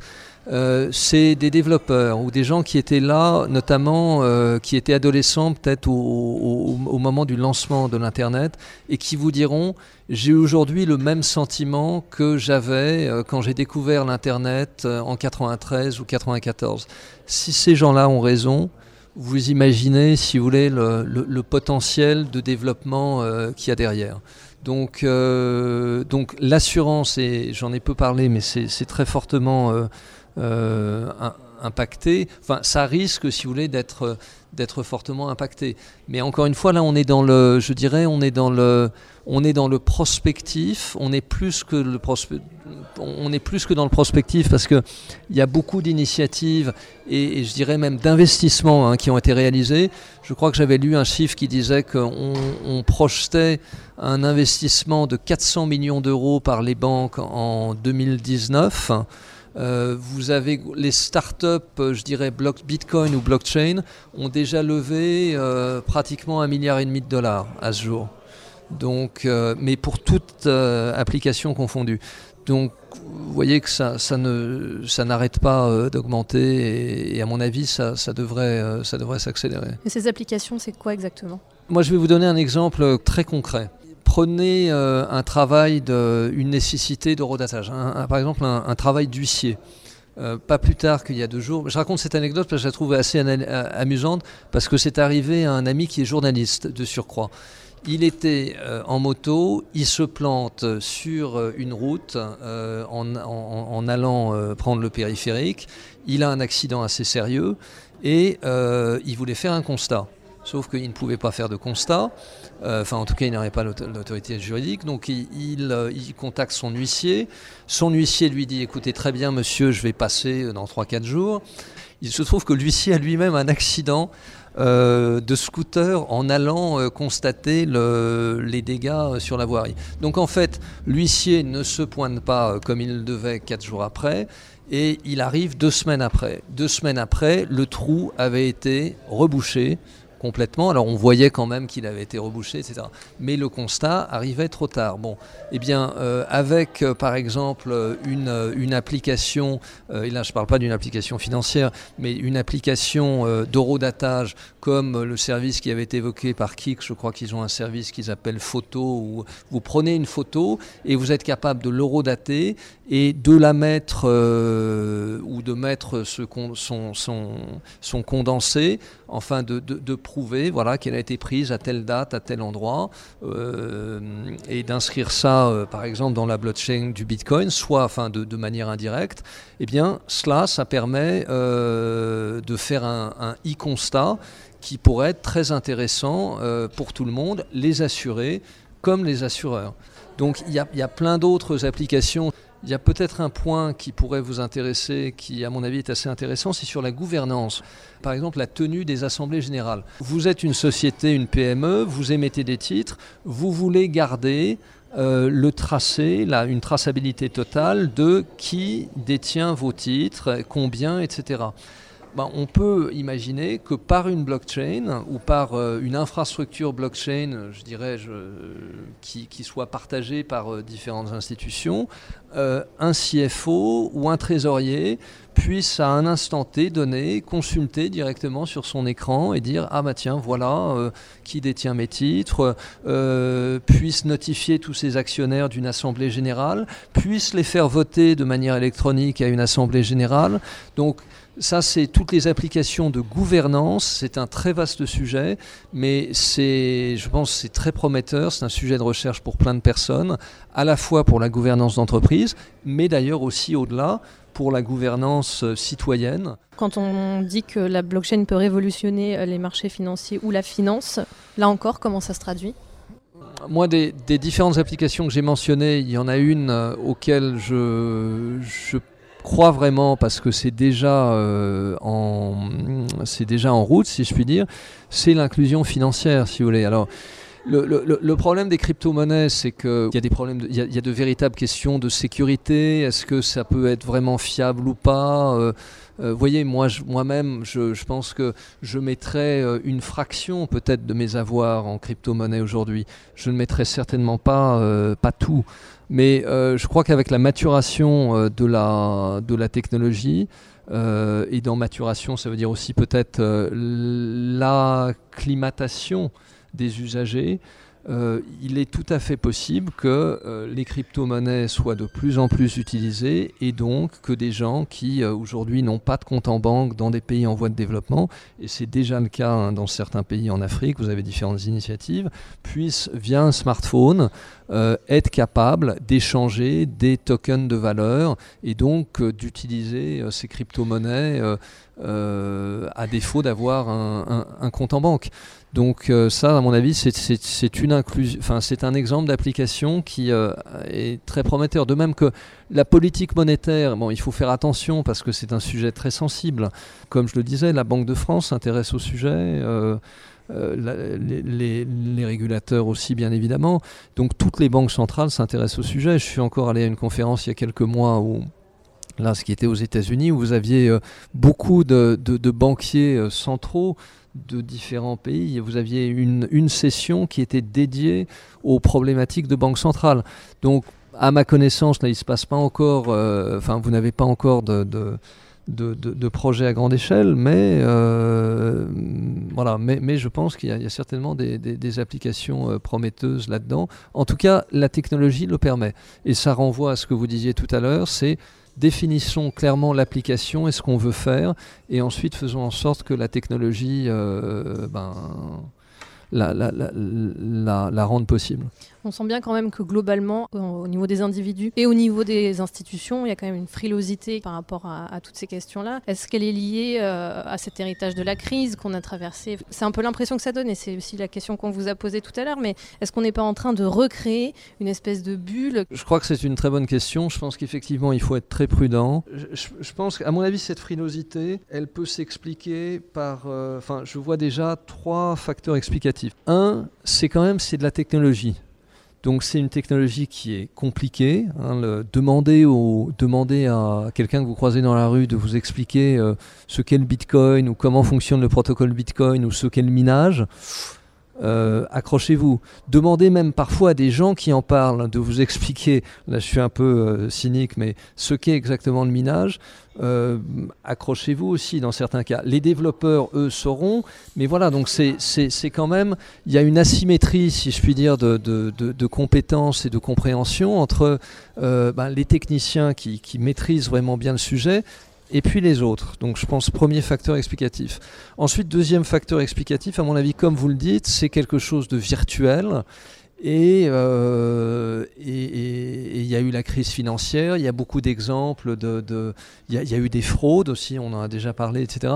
euh, c'est des développeurs ou des gens qui étaient là, notamment euh, qui étaient adolescents peut-être au, moment du lancement de l'Internet, et qui vous diront, j'ai aujourd'hui le même sentiment que j'avais euh, quand j'ai découvert l'Internet en 93 ou 94. Si ces gens-là ont raison, vous imaginez, si vous voulez, le, le- potentiel de développement qu'il y a derrière. Donc, donc l'assurance, et j'en ai peu parlé, mais c'est très fortement impacté. Enfin, ça risque, si vous voulez, d'être d'être fortement impacté. Mais encore une fois, là, on est dans le, je dirais, on est dans le, on est dans le prospectif. On est plus que le on est plus que dans le prospectif parce que il y a beaucoup d'initiatives et, je dirais même d'investissements hein, qui ont été réalisés. Je crois que j'avais lu un chiffre qui disait qu'on on projetait un investissement de 400 millions d'euros par les banques en 2019. Euh, vous avez les startups, euh, je dirais block, Bitcoin ou blockchain, ont déjà levé euh, pratiquement un milliard et demi de dollars à ce jour. Donc, euh, mais pour toute application confondue. Donc, vous voyez que ça, ça ne, ça n'arrête pas euh, d'augmenter et, et à mon avis, ça, ça devrait, euh, ça devrait s'accélérer. Et ces applications, c'est quoi exactement? Moi, je vais vous donner un exemple très concret. Prenez euh, un travail, de, une nécessité d'horodatage. Un- un- par exemple, un, travail d'huissier. Euh, pas plus tard qu'il y a deux jours. Je raconte cette anecdote parce que je la trouve assez a- amusante parce que c'est arrivé à un ami qui est journaliste de surcroît. Il était euh, en moto, il se plante sur euh, une route euh, en, allant euh, prendre le périphérique. Il a un accident assez sérieux et euh, il voulait faire un constat. sauf qu'il ne pouvait pas faire de constat. Euh, Enfin, en tout cas, il n'avait pas l'auto- l'autorité juridique. Donc, euh, il contacte son huissier. Son huissier lui dit Écoutez, très bien, monsieur, je vais passer dans 3-4 jours. Il se trouve que l'huissier a lui-même un accident euh, de scooter en allant euh, constater le- les dégâts euh, sur la voirie. Donc en fait, l'huissier ne se pointe pas euh, comme il le devait quatre jours après, et il arrive deux semaines après. Deux semaines après, le trou avait été rebouché complètement. Alors on voyait quand même qu'il avait été rebouché, etc. Mais le constat arrivait trop tard. Bon, eh bien, euh, avec euh, par exemple une, euh, application, et là je ne parle pas d'une application financière, mais une application d'eurodatage comme le service qui avait été évoqué par Kik, je crois qu'ils ont un service qu'ils appellent photo, où vous prenez une photo et vous êtes capable de l'eurodater et de la mettre ou de mettre ce son, son, son condensé, enfin de, prouver voilà, qu'elle a été prise à telle date, à tel endroit, euh, et d'inscrire ça euh, par exemple dans la blockchain du Bitcoin, soit de, manière indirecte, eh bien cela, ça permet euh, de faire un, e-constat qui pourrait être très intéressant pour tout le monde, les assurés comme les assureurs. Donc il y a plein d'autres applications. Il y a peut-être un point qui pourrait vous intéresser, qui à mon avis est assez intéressant, c'est sur la gouvernance. Par exemple, la tenue des assemblées générales. Vous êtes une société, une PME, vous émettez des titres, vous voulez garder euh, le tracé, une traçabilité totale de qui détient vos titres, combien, etc. Ben, on peut imaginer que par une blockchain ou par euh, une infrastructure blockchain, je dirais, qui, soit partagée par euh, différentes institutions, euh, un CFO ou un trésorier puisse à un instant T donner, consulter directement sur son écran et dire ah bah tiens voilà qui détient mes titres, puisse notifier tous ses actionnaires d'une assemblée générale, puisse les faire voter de manière électronique à une assemblée générale. Donc ça, c'est toutes les applications de gouvernance. C'est un très vaste sujet, mais c'est, je pense, c'est très prometteur. C'est un sujet de recherche pour plein de personnes, à la fois pour la gouvernance d'entreprise, mais d'ailleurs aussi au-delà pour la gouvernance euh, citoyenne. Quand on dit que la blockchain peut révolutionner euh, les marchés financiers ou la finance, là encore, comment ça se traduit? Moi, des, des différentes applications que j'ai mentionnées, il y en a une euh, auquel je, je crois vraiment parce que c'est déjà, euh, en, déjà en route, si je puis dire, c'est l'inclusion financière, si vous voulez. Alors, le, problème des crypto-monnaies, c'est qu'il y a des problèmes, y, a- de véritables questions de sécurité. Est-ce que ça peut être vraiment fiable ou pas Euh, euh, voyez, moi, moi-même, je, je pense que je mettrais euh, une fraction peut-être de mes avoirs en crypto-monnaie aujourd'hui. Je ne mettrais certainement pas, euh, pas tout. Mais euh, je crois qu'avec la maturation euh, de, la, technologie, euh, et dans maturation, ça veut dire aussi peut-être l'acclimatation des usagers, euh, il est tout à fait possible que euh, les crypto-monnaies soient de plus en plus utilisées et donc que des gens qui euh, aujourd'hui n'ont pas de compte en banque dans des pays en voie de développement, et c'est déjà le cas hein, dans certains pays en Afrique, vous avez différentes initiatives, puissent via un smartphone être capables d'échanger des tokens de valeur et donc d'utiliser ces crypto-monnaies euh, à défaut d'avoir un, compte en banque. Donc euh, ça, à mon avis, c'est- un exemple d'application qui euh, est très prometteur. De même que la politique monétaire, bon, il faut faire attention parce que c'est un sujet très sensible. Comme je le disais, la Banque de France s'intéresse au sujet. les régulateurs aussi, bien évidemment. Donc toutes les banques centrales s'intéressent au sujet. Je suis encore allé à une conférence il y a quelques mois où, là, ce qui était aux États-Unis, où vous aviez euh, beaucoup de, banquiers euh, centraux de différents pays. Vous aviez une, session qui était dédiée aux problématiques de banque centrale. Donc, à ma connaissance, là, il ne se passe pas encore, euh, enfin, vous n'avez pas encore de, projet à grande échelle, mais, voilà, mais, je pense qu'il y, a- certainement des, applications prometteuses là-dedans. En tout cas, la technologie le permet. Et ça renvoie à ce que vous disiez tout à l'heure, c'est définissons clairement l'application et ce qu'on veut faire, et ensuite faisons en sorte que la technologie euh, ben, la, rende possible. On sent bien quand même que globalement, au au niveau des individus et au niveau des institutions, il y a quand même une frilosité par rapport à, toutes ces questions-là. Est-ce qu'elle est liée euh, à cet héritage de la crise qu'on a traversé? C'est un peu l'impression que ça donne et c'est aussi la question qu'on vous a posée tout à l'heure, mais est-ce qu'on n'est pas en train de recréer une espèce de bulle? Je crois que c'est une très bonne question. Je pense qu'effectivement, il faut être très prudent. Je pense qu'à mon avis, cette frilosité, elle peut s'expliquer par. euh, Enfin, je vois déjà trois facteurs explicatifs. Un, c'est quand même c'est de la technologie. Donc c'est une technologie qui est compliquée. hein, à quelqu'un que vous croisez dans la rue de vous expliquer euh, ce qu'est le Bitcoin ou comment fonctionne le protocole Bitcoin ou ce qu'est le minage, euh, accrochez-vous. Demandez même parfois à des gens qui en parlent de vous expliquer, là je suis un peu euh, cynique, mais ce qu'est exactement le minage. Euh, accrochez-vous aussi dans certains cas. Les développeurs, eux, sauront, mais voilà, donc c'est quand même, il y a une asymétrie, si je puis dire, de, de- de- compétences et de compréhension entre ben, les techniciens qui maîtrisent vraiment bien le sujet et puis les autres. Donc je pense premier facteur explicatif. Ensuite, deuxième facteur explicatif, à mon avis, comme vous le dites, c'est quelque chose de virtuel. Et euh, il y a eu la crise financière, il y a beaucoup d'exemples, de, de- il, y il y a eu des fraudes aussi, on en a déjà parlé, etc.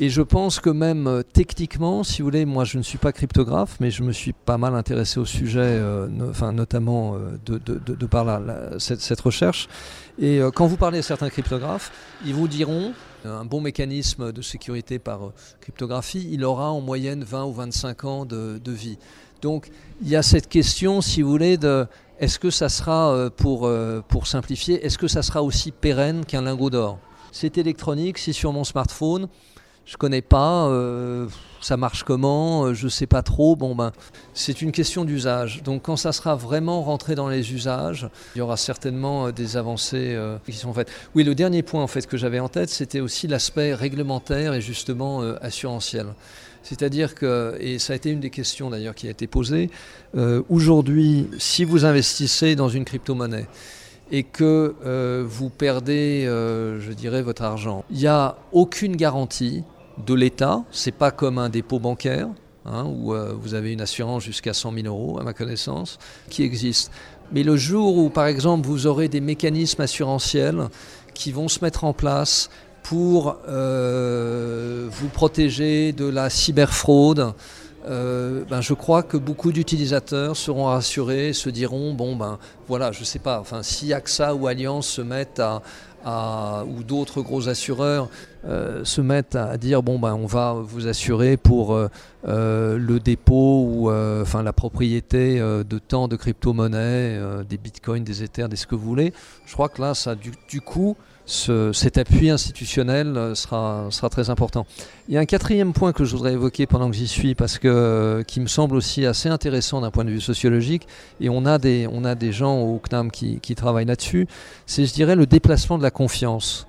Et je pense que même euh, techniquement, si vous voulez, moi je ne suis pas cryptographe, mais je me suis pas mal intéressé au sujet, euh, notamment euh, de, par la- cette, recherche. Et quand vous parlez à certains cryptographes, ils vous diront un bon mécanisme de sécurité par cryptographie, il aura en moyenne 20 ou 25 ans de, vie. Donc il y a cette question, si vous voulez, de est-ce que ça sera, pour, pour simplifier, est-ce que ça sera aussi pérenne qu'un lingot d'or? C'est électronique, c'est sur mon smartphone, je connais pas, euh, ça marche comment, euh, je sais pas trop. Bon ben, c'est une question d'usage. Donc quand ça sera vraiment rentré dans les usages, il y aura certainement euh, des avancées qui sont faites. Oui, le dernier point en fait que j'avais en tête, c'était aussi l'aspect réglementaire et justement assurantiel. C'est-à-dire que, et ça a été une des questions d'ailleurs qui a été posée, aujourd'hui, si vous investissez dans une crypto-monnaie et que vous perdez, je dirais, votre argent, il n'y a aucune garantie de l'État, c'est pas comme un dépôt bancaire, hein, où euh, vous avez une assurance jusqu'à 100 000 euros, à ma connaissance, qui existe. Mais le jour où, par exemple, vous aurez des mécanismes assurantiels qui vont se mettre en place pour euh, vous protéger de la cyberfraude, euh, ben, je crois que beaucoup d'utilisateurs seront rassurés, se diront bon ben voilà, je sais pas, enfin si AXA ou Allianz se mettent à, ou d'autres gros assureurs euh, se mettent à dire bon ben on va vous assurer pour euh, euh, le dépôt ou enfin la propriété de tant de crypto-monnaies, des bitcoins, des ethers, des ce que vous voulez. Je crois que là ça du, du coup ce- cet appui institutionnel euh, sera, sera très important. Il y a un quatrième point que je voudrais évoquer pendant que j'y suis, parce que euh, qui me semble aussi assez intéressant d'un point de vue sociologique, et on a des, on a des gens au CNAM qui, qui travaillent là-dessus, c'est, je dirais, le déplacement de la confiance.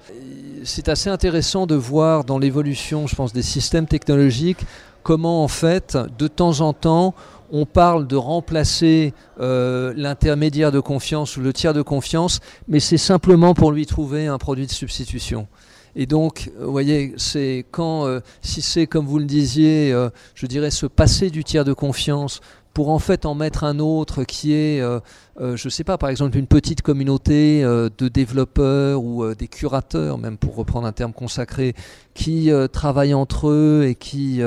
C'est assez intéressant de voir dans l'évolution, je pense, des systèmes technologiques, comment en fait, de temps en temps, on parle de remplacer euh, l'intermédiaire de confiance ou le tiers de confiance, mais c'est simplement pour lui trouver un produit de substitution. Et donc, euh, vous voyez, c'est quand, euh, si c'est comme vous le disiez, je dirais se passer du tiers de confiance pour en fait en mettre un autre qui est, euh, je ne sais pas, par exemple une petite communauté euh, de développeurs ou euh, des curateurs, même pour reprendre un terme consacré, qui travaillent entre eux et qui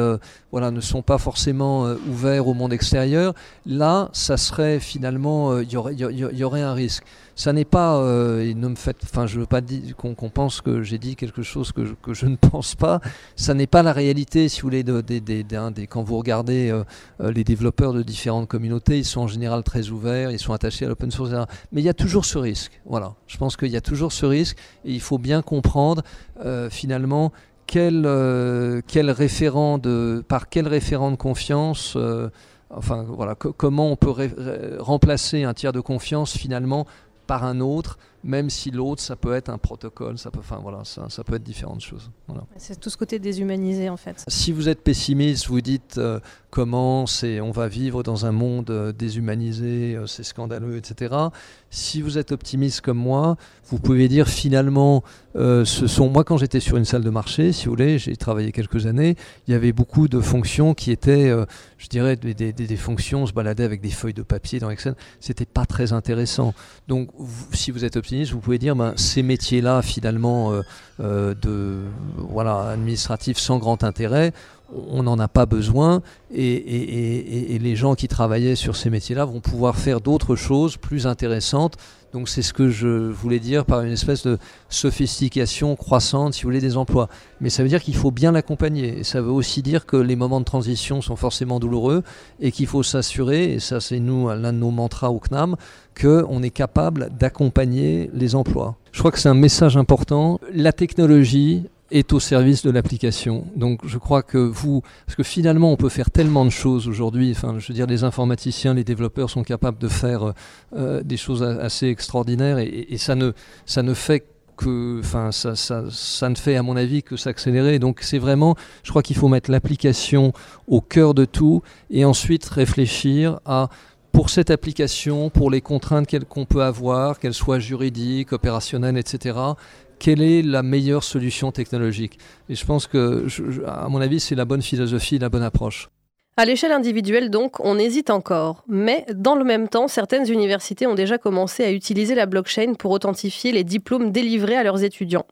voilà, ne sont pas forcément ouverts au monde extérieur, là, ça serait finalement, il y, aurait, un risque. Ça n'est pas, et ne me faites, enfin, je veux pas qu'on pense que j'ai dit quelque chose que je, ne pense pas. Ça n'est pas la réalité, si vous voulez, des- quand vous regardez les développeurs de différentes communautés, ils sont en général très ouverts, ils sont attachés à l'open source, etc. Mais il y a toujours ce risque. Voilà, je pense qu'il y a toujours ce risque, et il faut bien comprendre euh, finalement quel, euh, quel référent de, par quel référent de confiance. euh, Enfin voilà, co- comment on peut remplacer un tiers de confiance finalement par un autre même si l'autre, ça peut être un protocole, ça peut, enfin voilà, ça, ça peut être différentes choses. Voilà. C'est tout ce côté déshumanisé en fait. Si vous êtes pessimiste, vous dites euh, comment c'est, on va vivre dans un monde euh, déshumanisé, euh, c'est scandaleux, etc. Si vous êtes optimiste comme moi, vous pouvez dire finalement, euh, ce sont moi quand j'étais sur une salle de marché, si vous voulez, j'ai travaillé quelques années, il y avait beaucoup de fonctions qui étaient, euh, je dirais, des, fonctions, on se baladait avec des feuilles de papier dans Excel, c'était pas très intéressant. Donc si vous êtes optimiste, vous pouvez dire, ben, ces métiers-là finalement euh, de voilà administratifs sans grand intérêt, on n'en a pas besoin et, les gens qui travaillaient sur ces métiers-là vont pouvoir faire d'autres choses plus intéressantes. Donc c'est ce que je voulais dire par une espèce de sophistication croissante, si vous voulez, des emplois. Mais ça veut dire qu'il faut bien l'accompagner. Et ça veut aussi dire que les moments de transition sont forcément douloureux et qu'il faut s'assurer, et ça c'est nous, l'un de nos mantras au CNAM, qu'on est capable d'accompagner les emplois. Je crois que c'est un message important. La technologie est au service de l'application. Donc je crois que vous, parce que finalement on peut faire tellement de choses aujourd'hui, enfin je veux dire les informaticiens, les développeurs sont capables de faire euh, euh, des choses assez extraordinaires et, ça, ne, ça ne fait que, enfin ça, ça, ça ne fait à mon avis que s'accélérer. Donc c'est vraiment, je crois qu'il faut mettre l'application au cœur de tout et ensuite réfléchir à pour cette application, pour les contraintes qu'on peut avoir, qu'elles soient juridiques, opérationnelles, etc., quelle est la meilleure solution technologique Et je pense que, à mon avis, c'est la bonne philosophie, la bonne approche. À l'échelle individuelle, donc, on hésite encore. Mais dans le même temps, certaines universités ont déjà commencé à utiliser la blockchain pour authentifier les diplômes délivrés à leurs étudiants.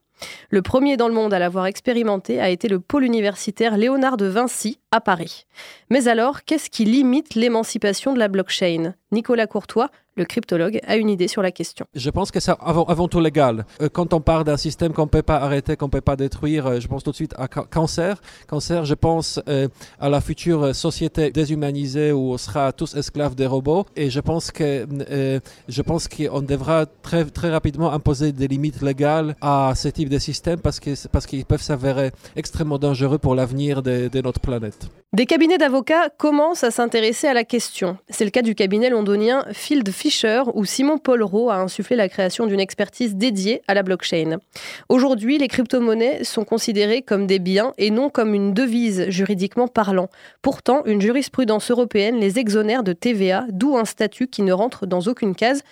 Le premier dans le monde à l'avoir expérimenté a été le pôle universitaire Léonard de Vinci à Paris. Mais alors, qu'est-ce qui limite l'émancipation de la blockchain? Nicolas Courtois, le cryptologue, a une idée sur la question. Je pense que c'est avant, avant tout légal. Euh, quand on parle d'un système qu'on ne peut pas arrêter, qu'on ne peut pas détruire, euh, je pense tout de suite à ca- cancer. Cancer, je pense euh, à la future société déshumanisée où on sera tous esclaves des robots. Et je pense que euh, je pense qu'on devra très, très rapidement imposer des limites légales à ce type de système parce que parce qu'ils peuvent s'avérer extrêmement dangereux pour l'avenir de, de notre planète. Des cabinets d'avocats commencent à s'intéresser à la question. C'est le cas du cabinet londonien Field Fisher où Simon Polro a insufflé la création d'une expertise dédiée à la blockchain. Aujourd'hui, les crypto-monnaies sont considérées comme des biens et non comme une devise juridiquement parlant. Pourtant, une jurisprudence européenne les exonère de TVA, d'où un statut qui ne rentre dans aucune case,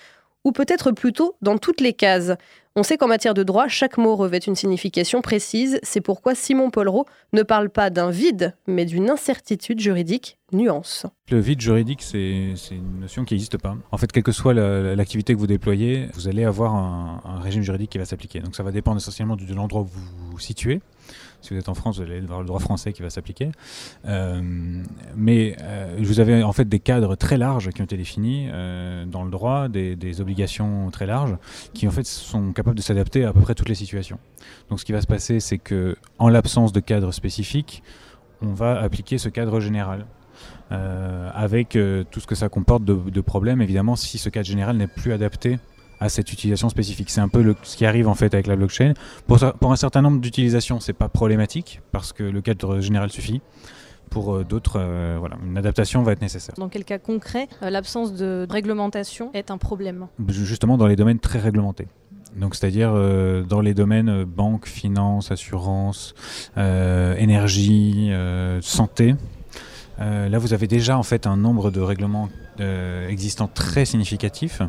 ou peut-être plutôt dans toutes les cases. On sait qu'en matière de droit, chaque mot revêt une signification précise. C'est pourquoi Simon Polro ne parle pas d'un vide, mais d'une incertitude juridique. Nuance. Le vide juridique, c'est une notion qui n'existe pas. En fait, quelle que soit la- l'activité que vous déployez, vous allez avoir un, régime juridique qui va s'appliquer. Donc ça va dépendre essentiellement de l'endroit où vous vous situez. Si vous êtes en France, vous allez avoir le droit français qui va s'appliquer. Euh, mais euh, vous avez en fait des cadres très larges qui ont été définis euh, dans le droit, des, obligations très larges, qui en fait sont capables de s'adapter à à peu près toutes les situations. Donc ce qui va se passer, c'est que en l'absence de cadre spécifique, on va appliquer ce cadre général. Avec tout ce que ça comporte de problèmes, évidemment, si ce cadre général n'est plus adapté à cette utilisation spécifique. C'est un peu le- ce qui arrive en fait avec la blockchain. Pour, un certain nombre d'utilisations, c'est pas problématique parce que le cadre général suffit. Pour euh, d'autres, euh, voilà, une adaptation va être nécessaire. Dans quel cas concret, euh, l'absence de réglementation est un problème? Justement dans les domaines très réglementés. Donc c'est-à-dire euh, dans les domaines euh, banque, finance, assurance, euh, énergie, santé. Là, vous avez déjà en fait un nombre de règlements existants très significatifs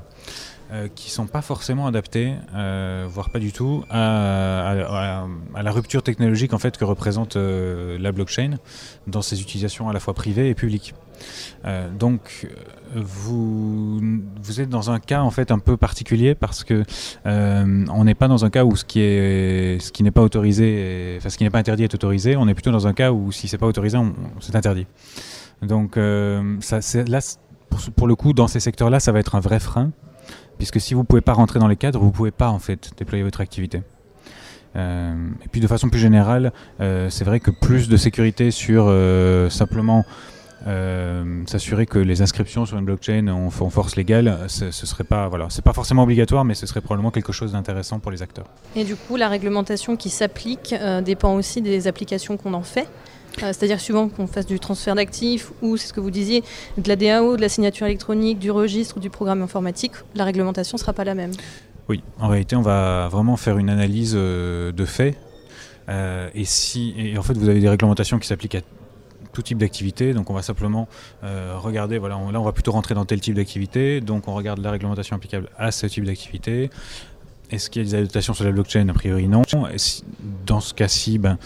euh, qui sont pas forcément adaptés, euh, voire pas du tout, à, la rupture technologique en fait que représente euh, la blockchain dans ses utilisations à la fois privées et publiques. Euh, donc vous, êtes dans un cas en fait un peu particulier parce que on n'est pas dans un cas où ce qui est ce qui n'est pas autorisé, enfin ce qui n'est pas interdit est autorisé. On est plutôt dans un cas où si c'est pas autorisé, c'est interdit. Donc là, pour le coup, dans ces secteurs-là, ça va être un vrai frein, puisque si vous pouvez pas rentrer dans les cadres, vous pouvez pas en fait déployer votre activité. Euh, et puis de façon plus générale, euh, c'est vrai que plus de sécurité sur euh, simplement s'assurer que les inscriptions sur une blockchain ont, force légale, ce, serait pas c'est pas forcément obligatoire, mais ce serait probablement quelque chose d'intéressant pour les acteurs. Et du coup, la réglementation qui s'applique dépend aussi des applications qu'on en fait. Euh, C'est-à-dire suivant qu'on fasse du transfert d'actifs ou, c'est ce que vous disiez, de la DAO, de la signature électronique, du registre ou du programme informatique, la réglementation ne sera pas la même. Oui, en réalité, on va vraiment faire une analyse euh, de faits. Euh, et si, et en fait, vous avez des réglementations qui s'appliquent à tout type d'activité. Donc, on va simplement regarder. Voilà, on- là, on va plutôt rentrer dans tel type d'activité. Donc, on regarde la réglementation applicable à ce type d'activité. Est-ce qu'il y a des adaptations sur la blockchain? A priori, non. Dans ce cas-ci, ben,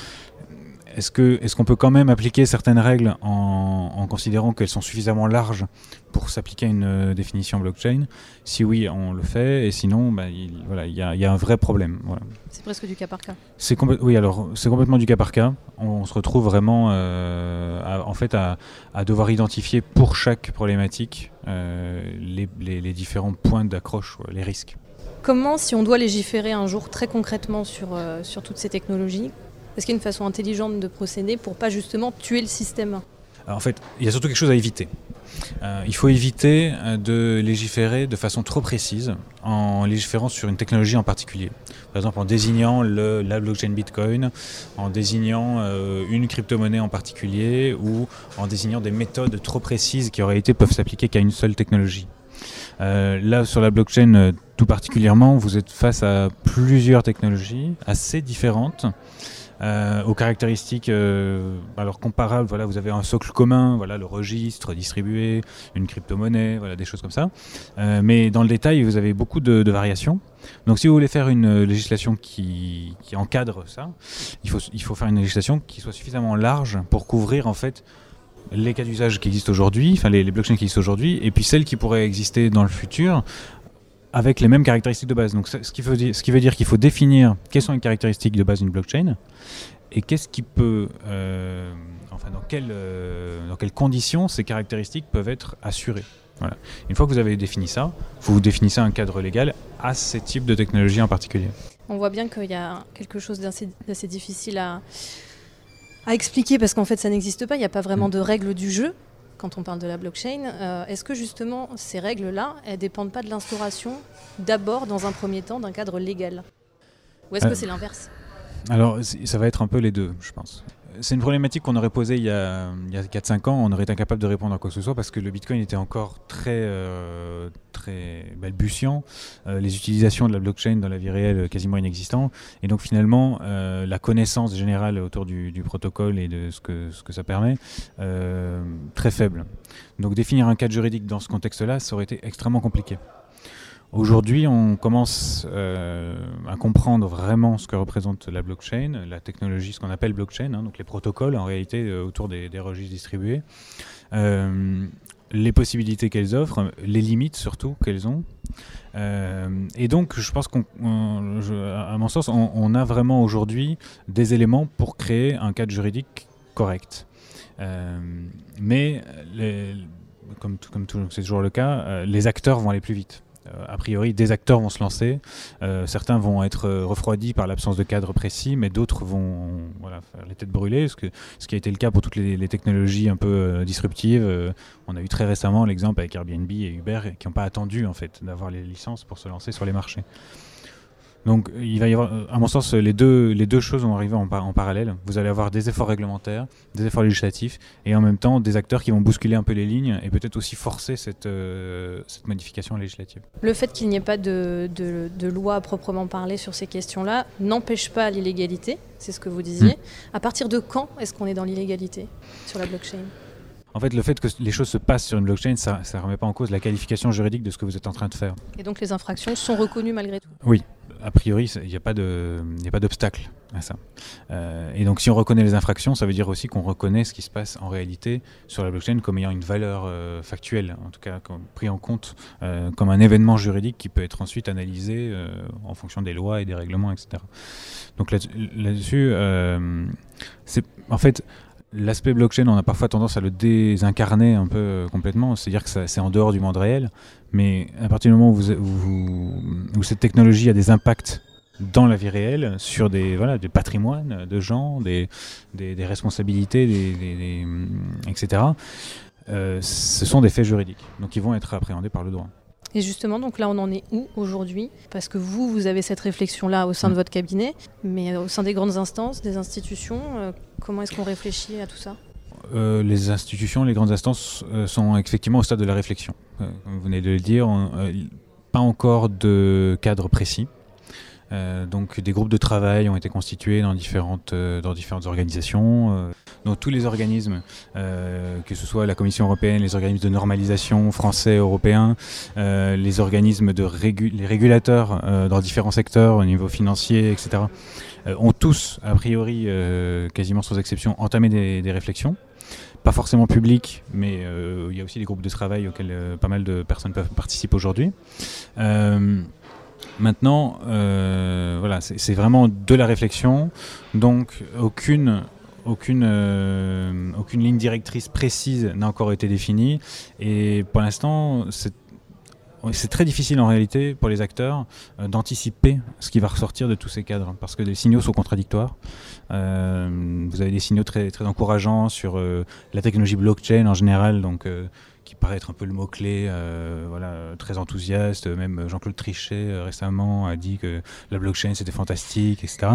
est-ce qu'on peut quand même appliquer certaines règles en, en considérant qu'elles sont suffisamment larges pour s'appliquer à une euh, définition blockchain? Si oui, on le fait, et sinon, ben, il, voilà, y, a, il y a un vrai problème. Voilà. C'est presque du cas par cas. Oui, alors c'est complètement du cas par cas. On, se retrouve vraiment, euh, à- en fait, à, à devoir identifier pour chaque problématique euh, les, les- les différents points d'accroche, les risques. Comment, si on doit légiférer un jour très concrètement sur, sur toutes ces technologies, est-ce qu'il y a une façon intelligente de procéder pour pas justement tuer le système en fait, il y a surtout quelque chose à éviter. Euh, il faut éviter euh, de légiférer de façon trop précise en légiférant sur une technologie en particulier. Par exemple, en désignant la blockchain Bitcoin, en désignant euh, une crypto-monnaie en particulier ou en désignant des méthodes trop précises qui en réalité peuvent s'appliquer qu'à une seule technologie. Là, sur la blockchain, tout particulièrement, vous êtes face à plusieurs technologies assez différentes. Euh, aux caractéristiques euh, alors comparables, voilà, vous avez un socle commun, voilà, le registre distribué, une crypto-monnaie, voilà, des choses comme ça. Euh, mais dans le détail, vous avez beaucoup de, variations. Donc si vous voulez faire une législation qui, encadre ça, il faut, il faut faire une législation qui soit suffisamment large pour couvrir en fait les cas d'usage qui existent aujourd'hui, enfin les blockchains qui existent aujourd'hui, et puis celles qui pourraient exister dans le futur avec les mêmes caractéristiques de base. Donc ce qui veut dire, ce qui veut dire qu'il faut définir quelles sont les caractéristiques de base d'une blockchain et qu'est-ce qui peut, euh, enfin dans quelles, euh, dans quelles conditions ces caractéristiques peuvent être assurées. Voilà. Une fois que vous avez défini ça, vous définissez un cadre légal à ces types de technologies en particulier. On voit bien qu'il y a quelque chose d'assez d'assez difficile à, à expliquer parce qu'en fait ça n'existe pas, il n'y a pas vraiment de règles du jeu quand on parle de la blockchain. Euh, Est-ce que justement ces règles-là, elles dépendent pas de l'instauration d'abord dans un premier temps d'un cadre légal? Ou est-ce que Euh, c'est l'inverse? Alors, ça va être un peu les deux, je pense. C'est une problématique qu'on aurait posée il y a, il y a 4-5 ans. On aurait été incapable de répondre à quoi que ce soit parce que le Bitcoin était encore très, euh, balbutiant. Euh, les utilisations de la blockchain dans la vie réelle euh, quasiment inexistantes. Et donc, finalement, la connaissance générale autour du, protocole et de ce que, ce que ça permet, très faible. Donc, définir un cadre juridique dans ce contexte-là, ça aurait été extrêmement compliqué. Aujourd'hui, on commence euh, à comprendre vraiment ce que représente la blockchain, la technologie, ce qu'on appelle blockchain, hein, donc les protocoles en réalité euh, autour des, registres distribués, euh, les possibilités qu'elles offrent, les limites surtout qu'elles ont. Et donc, je pense qu'on, à mon sens, on, a vraiment aujourd'hui des éléments pour créer un cadre juridique correct. Mais comme, c'est toujours le cas, les acteurs vont aller plus vite. Euh, a priori, des acteurs vont se lancer. Euh, certains vont être euh, refroidis par l'absence de cadre précis, mais d'autres vont voilà, faire les têtes brûlées, ce, qui a été le cas pour toutes les, les technologies un peu disruptives. On a eu très récemment l'exemple avec Airbnb et Uber qui n'ont pas attendu en fait d'avoir les licences pour se lancer sur les marchés. Donc il va y avoir, euh, à mon sens, les deux, les deux choses vont arriver en, par- en parallèle. Vous allez avoir des efforts réglementaires, des efforts législatifs, et en même temps des acteurs qui vont bousculer un peu les lignes et peut-être aussi forcer cette, euh, cette modification législative. Le fait qu'il n'y ait pas de, de- de loi à proprement parler sur ces questions-là n'empêche pas l'illégalité, c'est ce que vous disiez. À partir de quand est-ce qu'on est dans l'illégalité sur la blockchain? En fait, le fait que les choses se passent sur une blockchain, ça ne remet pas en cause la qualification juridique de ce que vous êtes en train de faire. Et donc les infractions sont reconnues malgré tout? Oui, a priori, il n'y a pas d'obstacle à ça. Euh, et donc, si on reconnaît les infractions, ça veut dire aussi qu'on reconnaît ce qui se passe en réalité sur la blockchain comme ayant une valeur euh, factuelle, en tout cas pris en compte euh, comme un événement juridique qui peut être ensuite analysé en fonction des lois et des règlements, etc. Donc là- là-dessus, en fait l'aspect blockchain, on a parfois tendance à le désincarner un peu complètement, c'est-à-dire que c'est en dehors du monde réel, mais à partir du moment où, vous- où- où cette technologie a des impacts dans la vie réelle, sur des, voilà, des patrimoines de gens, des, des, des responsabilités, des, hum, etc., euh, ce sont des faits juridiques, donc ils vont être appréhendés par le droit. Et justement, donc là, on en est où aujourd'hui? Parce que vous, vous avez cette réflexion-là au sein de Mm. votre cabinet, mais euh, au sein des grandes instances, des institutions, euh, comment est-ce qu'on réfléchit à tout ça? Euh, les institutions, les grandes instances euh, sont effectivement au stade de la réflexion. Euh, comme vous venez de le dire, euh, pas encore de cadre précis. Euh, donc des groupes de travail ont été constitués dans différentes, dans organisations. Donc tous les organismes, que ce soit la Commission européenne, les organismes de normalisation français, européens, les organismes de régulateurs dans différents secteurs au niveau financier, etc., ont tous, a priori, quasiment sans exception, entamé des réflexions. Pas forcément publiques, mais euh, il y a aussi des groupes de travail auxquels euh, pas mal de personnes peuvent participer aujourd'hui. Euh, Maintenant, voilà, c'est vraiment de la réflexion, donc aucune, aucune, aucune ligne directrice précise n'a encore été définie, et pour l'instant, c'est c'est très difficile en réalité pour les acteurs euh, d'anticiper ce qui va ressortir de tous ces cadres, parce que les signaux sont contradictoires. Euh, vous avez des signaux très, très encourageants sur euh, la technologie blockchain en général, donc qui paraît être un peu le mot-clé, euh, voilà, très enthousiaste. Même Jean-Claude Trichet euh, récemment a dit que la blockchain c'était fantastique, etc.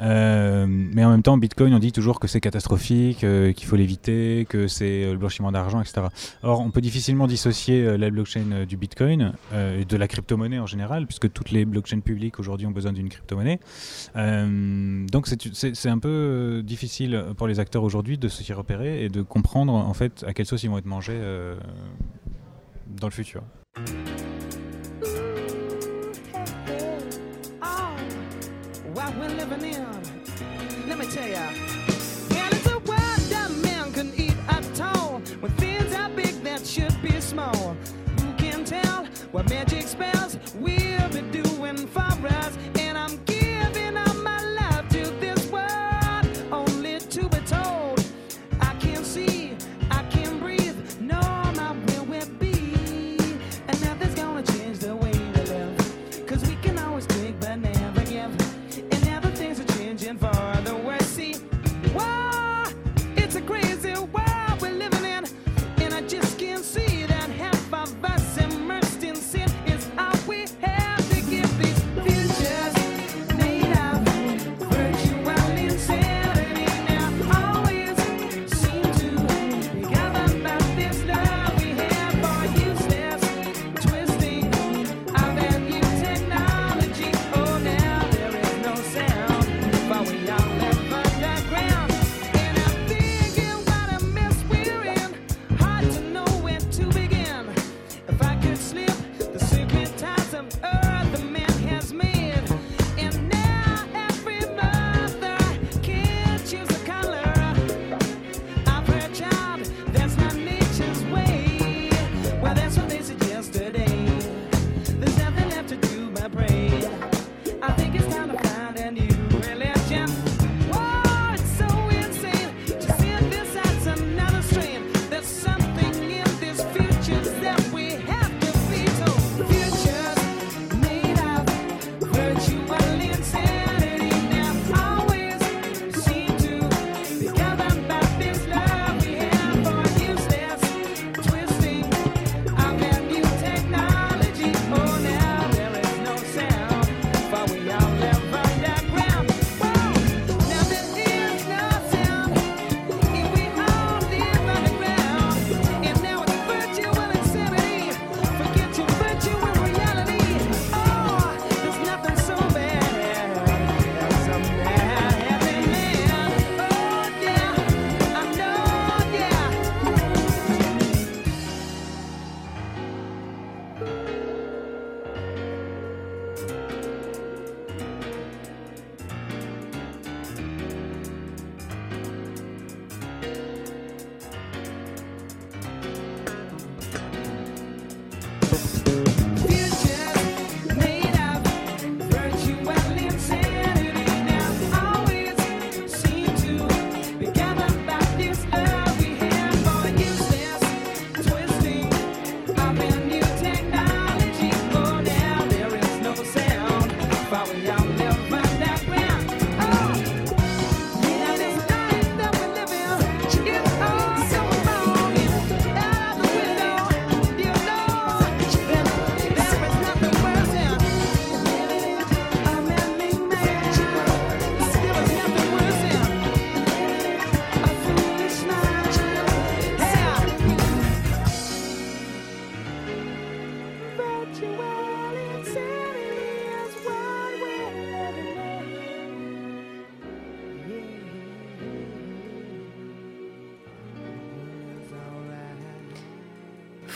Euh, mais en même temps, Bitcoin, on dit toujours que c'est catastrophique, qu'il faut l'éviter, que c'est le blanchiment d'argent, etc. Or, on peut difficilement dissocier la blockchain du Bitcoin et de la crypto-monnaie en général, puisque toutes les blockchains publiques aujourd'hui ont besoin d'une crypto-monnaie. Donc, c'est- un peu difficile pour les acteurs aujourd'hui de s'y repérer et de comprendre en fait à quelle sauce ils vont être mangés dans le futur. What we're living in. Let me tell ya.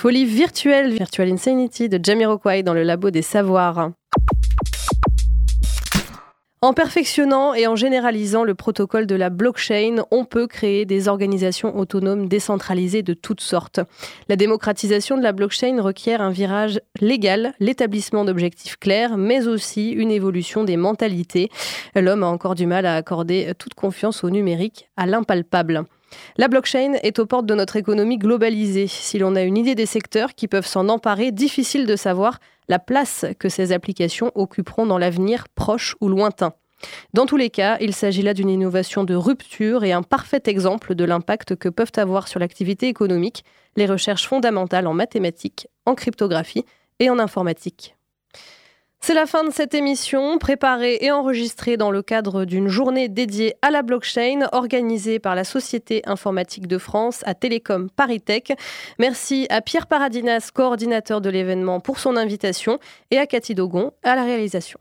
Folie virtuelle, Virtual Insanity de Jamiroquai dans le labo des savoirs. En perfectionnant et en généralisant le protocole de la blockchain, on peut créer des organisations autonomes décentralisées de toutes sortes. La démocratisation de la blockchain requiert un virage légal, l'établissement d'objectifs clairs, mais aussi une évolution des mentalités. L'homme a encore du mal à accorder toute confiance au numérique, à l'impalpable. La blockchain est aux portes de notre économie globalisée. Si l'on a une idée des secteurs qui peuvent s'en emparer, difficile de savoir la place que ces applications occuperont dans l'avenir proche ou lointain. Dans tous les cas, il s'agit là d'une innovation de rupture et un parfait exemple de l'impact que peuvent avoir sur l'activité économique les recherches fondamentales en mathématiques, en cryptographie et en informatique. C'est la fin de cette émission, préparée et enregistrée dans le cadre d'une journée dédiée à la blockchain organisée par la Société informatique de France à Télécom Paris Tech. Merci à Pierre Paradinas, coordinateur de l'événement, pour son invitation et à Cathy Dogon à la réalisation.